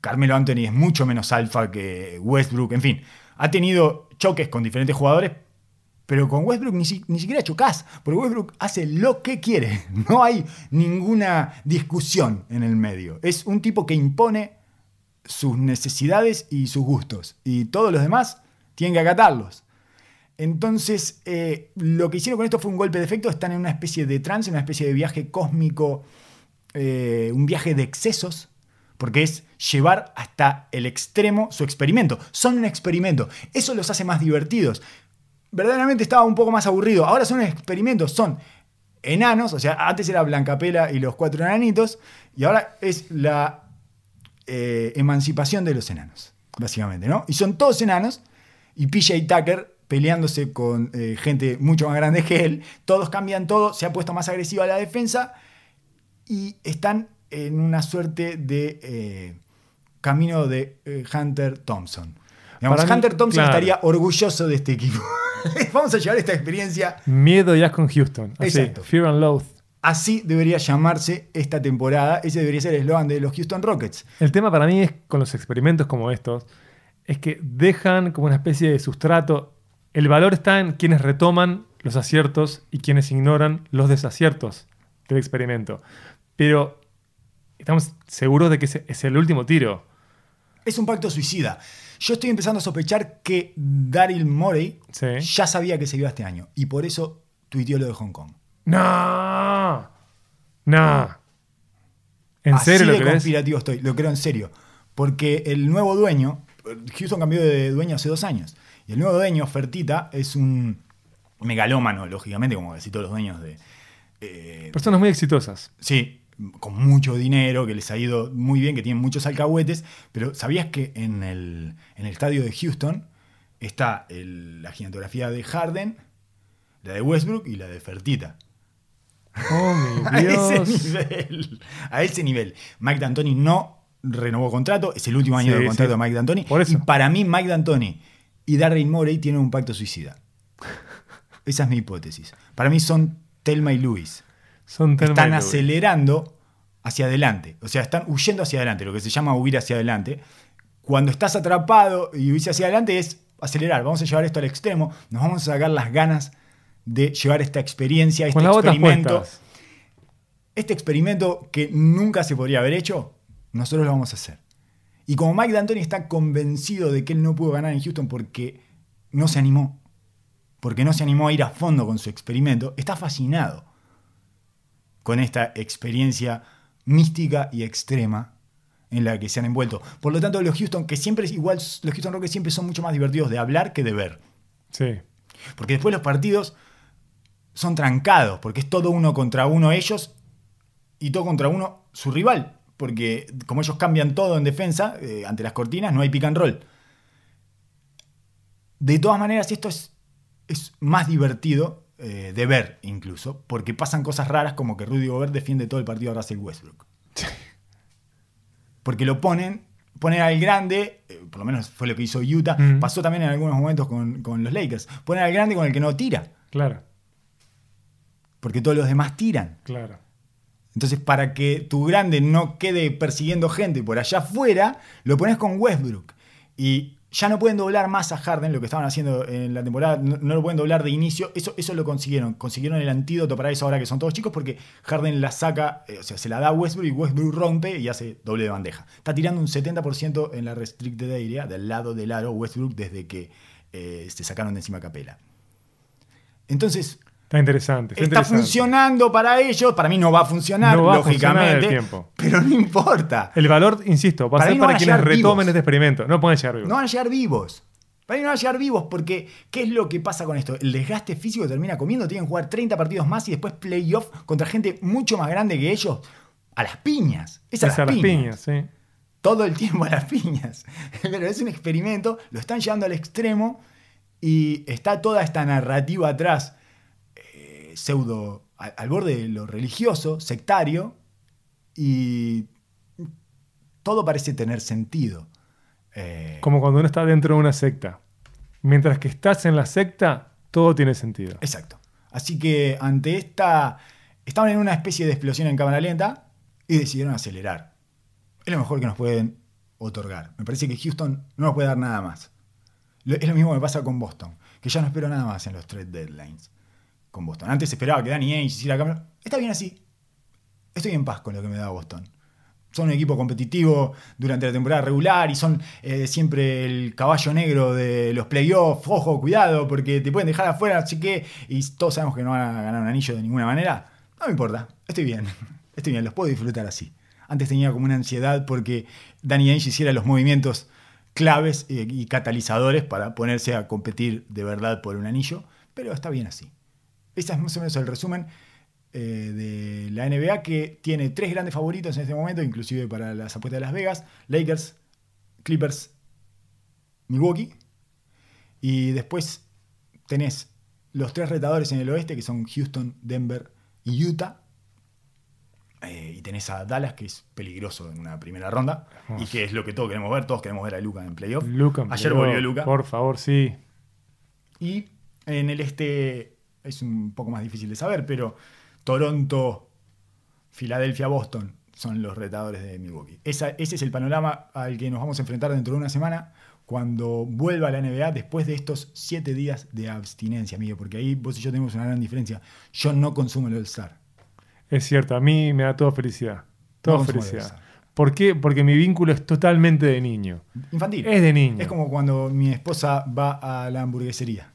[SPEAKER 3] Carmelo Anthony es mucho menos alfa que Westbrook. En fin, ha tenido choques con diferentes jugadores, pero con Westbrook ni, si- ni siquiera chocas, porque Westbrook hace lo que quiere. No hay ninguna discusión en el medio. Es un tipo que impone sus necesidades y sus gustos. Y todos los demás tienen que acatarlos. Entonces, eh, lo que hicieron con esto fue un golpe de efecto. Están en una especie de trance, una especie de viaje cósmico, eh, un viaje de excesos, porque es llevar hasta el extremo su experimento. Son un experimento. Eso los hace más divertidos. Verdaderamente estaba un poco más aburrido. Ahora son experimentos, son enanos, o sea, antes era Blancapela y los cuatro enanitos, y ahora es la eh, emancipación de los enanos, básicamente, ¿no? Y son todos enanos, y PJ Tucker peleándose con eh, gente mucho más grande que él, todos cambian todo, se ha puesto más agresiva la defensa, y están en una suerte de eh, camino de eh, Hunter Thompson. Digamos,
[SPEAKER 4] Para mí,
[SPEAKER 3] Hunter Thompson
[SPEAKER 4] claro.
[SPEAKER 3] estaría orgulloso de este equipo. Vamos a llevar esta experiencia
[SPEAKER 4] Miedo y asco en Houston. Así,
[SPEAKER 3] Exacto.
[SPEAKER 4] Fear and Loath.
[SPEAKER 3] Así debería llamarse esta temporada. Ese debería ser el eslogan de los Houston Rockets.
[SPEAKER 4] El tema para mí es con los experimentos como estos, es que dejan como una especie de sustrato. El valor está en quienes retoman los aciertos y quienes ignoran los desaciertos del experimento. Pero estamos seguros de que ese es el último tiro.
[SPEAKER 3] Es un pacto suicida. Yo estoy empezando a sospechar que Daryl Morey
[SPEAKER 4] Sí.
[SPEAKER 3] ya sabía que se iba este año. Y por eso tuiteó lo de Hong Kong.
[SPEAKER 4] ¡No! ¡No! ¿En
[SPEAKER 3] Así
[SPEAKER 4] serio lo
[SPEAKER 3] de
[SPEAKER 4] crees?
[SPEAKER 3] conspirativo estoy. Lo creo en serio. Porque el nuevo dueño, Houston cambió de dueño hace dos años. Y el nuevo dueño, Fertita, es un megalómano, lógicamente, como casi todos los dueños de, eh,
[SPEAKER 4] Personas muy exitosas.
[SPEAKER 3] Sí, con mucho dinero, que les ha ido muy bien, que tienen muchos alcahuetes, pero ¿sabías que en el, en el estadio de Houston está el- la gigantografía de Harden, la de Westbrook y la de Fertita?
[SPEAKER 4] ¡Oh, mi
[SPEAKER 3] A ese
[SPEAKER 4] Dios!
[SPEAKER 3] nivel. A ese nivel. Mike D'Antoni no renovó contrato, es el último año
[SPEAKER 4] Sí,
[SPEAKER 3] de contrato
[SPEAKER 4] sí.
[SPEAKER 3] de Mike D'Antoni.
[SPEAKER 4] Por eso.
[SPEAKER 3] Y para mí, Mike D'Antoni y Darryl Morey tienen un pacto suicida. Esa es mi hipótesis. Para mí son Telma y Luis.
[SPEAKER 4] Son Thelma
[SPEAKER 3] Están
[SPEAKER 4] y
[SPEAKER 3] acelerando hacia adelante. O sea, están huyendo hacia adelante, lo que se llama huir hacia adelante. Cuando estás atrapado y huís hacia adelante es acelerar. Vamos a llevar esto al extremo. Nos vamos a sacar las ganas de llevar esta experiencia, este experimento. Este experimento que nunca se podría haber hecho, nosotros lo vamos a hacer. Y como Mike D'Antoni está convencido de que él no pudo ganar en Houston porque no se animó, porque no se animó a ir a fondo con su experimento, está fascinado con esta experiencia mística y extrema en la que se han envuelto. Por lo tanto, los Houston, que siempre es igual, los Houston Rockets siempre son mucho más divertidos de hablar que de ver.
[SPEAKER 4] Sí.
[SPEAKER 3] Porque después los partidos son trancados, porque es todo uno contra uno ellos y todo contra uno su rival. Porque como ellos cambian todo en defensa, eh, ante las cortinas no hay pick and roll. De todas maneras, esto es, es más divertido eh, de ver incluso, porque pasan cosas raras como que Rudy Gobert defiende todo el partido a Russell Westbrook. Porque lo ponen, ponen al grande, eh, por lo menos fue lo que hizo Utah,
[SPEAKER 4] Mm.
[SPEAKER 3] pasó también en algunos momentos con, con los Lakers, ponen al grande con el que no tira,
[SPEAKER 4] Claro,
[SPEAKER 3] porque todos los demás tiran.
[SPEAKER 4] claro.
[SPEAKER 3] Entonces, para que tu grande no quede persiguiendo gente por allá afuera, lo pones con Westbrook. Y ya no pueden doblar más a Harden, lo que estaban haciendo en la temporada, no, lo pueden doblar de inicio. Eso, eso lo consiguieron. Consiguieron el antídoto para eso ahora que son todos chicos, porque Harden la saca, eh, o sea, se la da a Westbrook y Westbrook rompe y hace doble de bandeja. Está tirando un 70% en la restricted area, del lado del aro Westbrook, desde que eh, se sacaron de encima Capela. Entonces,
[SPEAKER 4] Está interesante. Está,
[SPEAKER 3] Está
[SPEAKER 4] interesante.
[SPEAKER 3] funcionando para ellos. Para mí no va a funcionar,
[SPEAKER 4] No va a funcionar en el
[SPEAKER 3] lógicamente. Pero no importa.
[SPEAKER 4] El valor, insisto, va a
[SPEAKER 3] Para
[SPEAKER 4] ser
[SPEAKER 3] mí no
[SPEAKER 4] para
[SPEAKER 3] a
[SPEAKER 4] quienes retomen
[SPEAKER 3] vivos.
[SPEAKER 4] este experimento. No pueden llegar vivos.
[SPEAKER 3] No van a llegar vivos. Para mí no van a llegar vivos porque ¿qué es lo que pasa con esto? El desgaste físico termina comiendo. Tienen que jugar 30 partidos más y después playoff contra gente mucho más grande que ellos. A las piñas. Es a,
[SPEAKER 4] Es a
[SPEAKER 3] las,
[SPEAKER 4] las
[SPEAKER 3] piñas.
[SPEAKER 4] piñas, sí.
[SPEAKER 3] Todo el tiempo a las piñas. Pero es un experimento. Lo están llevando al extremo y está toda esta narrativa atrás. Pseudo al, al borde de lo religioso, sectario, y todo parece tener sentido. Eh,
[SPEAKER 4] Como cuando uno está dentro de una secta. Mientras que estás en la secta, todo tiene sentido.
[SPEAKER 3] Exacto. Así que ante esta. Estaban en una especie de explosión en cámara lenta y decidieron acelerar. Es lo mejor que nos pueden otorgar. Me parece que Houston no nos puede dar nada más. Es lo mismo que me pasa con Boston, que ya no espero nada más en los trade deadlines con Boston. Antes esperaba que Danny Ainge hiciera cambio. Está bien así. Estoy en paz con lo que me da Boston. Son un equipo competitivo durante la temporada regular y son eh, siempre el caballo negro de los playoffs. Ojo, cuidado, porque te pueden dejar afuera, así que. Y todos sabemos que no van a ganar un anillo de ninguna manera. No me importa, estoy bien. Estoy bien, los puedo disfrutar así. Antes tenía como una ansiedad porque Danny Ainge hiciera los movimientos claves eh, y catalizadores para ponerse a competir de verdad por un anillo, pero está bien así. Ese es más o menos el resumen eh, de la NBA que tiene tres grandes favoritos en este momento, inclusive para las apuestas de Las Vegas, Lakers, Clippers, Milwaukee. Y después tenés los tres retadores en el oeste, que son Houston, Denver y Utah. Eh, y tenés a Dallas, que es peligroso en una primera ronda. Y que es lo que todos queremos ver. Todos queremos ver a Luca en playoff.
[SPEAKER 4] Luca, en
[SPEAKER 3] Ayer
[SPEAKER 4] playoff,
[SPEAKER 3] volvió Luca.
[SPEAKER 4] Por favor, sí.
[SPEAKER 3] Y en el este es un poco más difícil de saber, pero Toronto, Filadelfia, Boston son los retadores de Milwaukee. Esa- ese es el panorama al que nos vamos a enfrentar dentro de una semana cuando vuelva a la NBA después de estos siete días de abstinencia, amigo, porque ahí vos y yo tenemos una gran diferencia. Yo no consumo el All-Star.
[SPEAKER 4] Es cierto, a mí me da toda felicidad. Toda
[SPEAKER 3] No
[SPEAKER 4] felicidad. ¿Por qué? Porque mi vínculo es totalmente de niño.
[SPEAKER 3] Infantil.
[SPEAKER 4] Es de niño.
[SPEAKER 3] Es como cuando mi esposa va a la hamburguesería.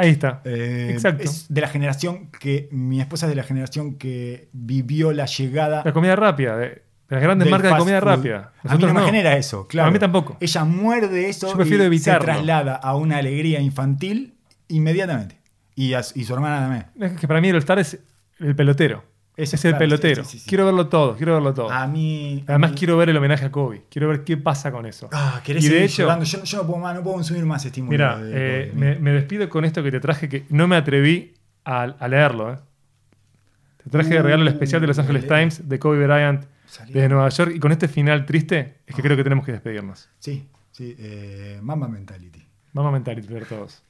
[SPEAKER 4] Ahí está.
[SPEAKER 3] Eh,
[SPEAKER 4] Exacto.
[SPEAKER 3] Es de la generación que. Mi esposa es de la generación que vivió la llegada.
[SPEAKER 4] La comida rápida, de, las grandes marcas de comida
[SPEAKER 3] food.
[SPEAKER 4] rápida.
[SPEAKER 3] A mí no me genera eso, claro.
[SPEAKER 4] A mí tampoco.
[SPEAKER 3] Ella muerde eso
[SPEAKER 4] Yo prefiero
[SPEAKER 3] y
[SPEAKER 4] evitarlo.
[SPEAKER 3] se traslada a una alegría infantil inmediatamente. Y, a- y su hermana también.
[SPEAKER 4] Es que para mí el All-Star es el pelotero.
[SPEAKER 3] Eso,
[SPEAKER 4] es el
[SPEAKER 3] claro,
[SPEAKER 4] pelotero.
[SPEAKER 3] sí, sí, sí, sí.
[SPEAKER 4] Quiero verlo todo, quiero verlo todo.
[SPEAKER 3] A mí. a
[SPEAKER 4] Además
[SPEAKER 3] mí-
[SPEAKER 4] quiero ver el homenaje a Kobe. Quiero ver qué pasa con eso.
[SPEAKER 3] Ah, querés
[SPEAKER 4] y de hecho,
[SPEAKER 3] llorando. Yo, yo no puedo más, no puedo consumir más estímulo.
[SPEAKER 4] mira,
[SPEAKER 3] de-
[SPEAKER 4] eh,
[SPEAKER 3] de-
[SPEAKER 4] me, me despido con esto que te traje que no me atreví a, a leerlo. eh. Te traje de regalo el especial de Los Angeles
[SPEAKER 3] Uh,
[SPEAKER 4] Times de Kobe Bryant desde Nueva York y con este final triste es que creo que tenemos que despedirnos.
[SPEAKER 3] Sí, sí. Eh, Mamba Mentality.
[SPEAKER 4] Vamos a mentar y ver todos.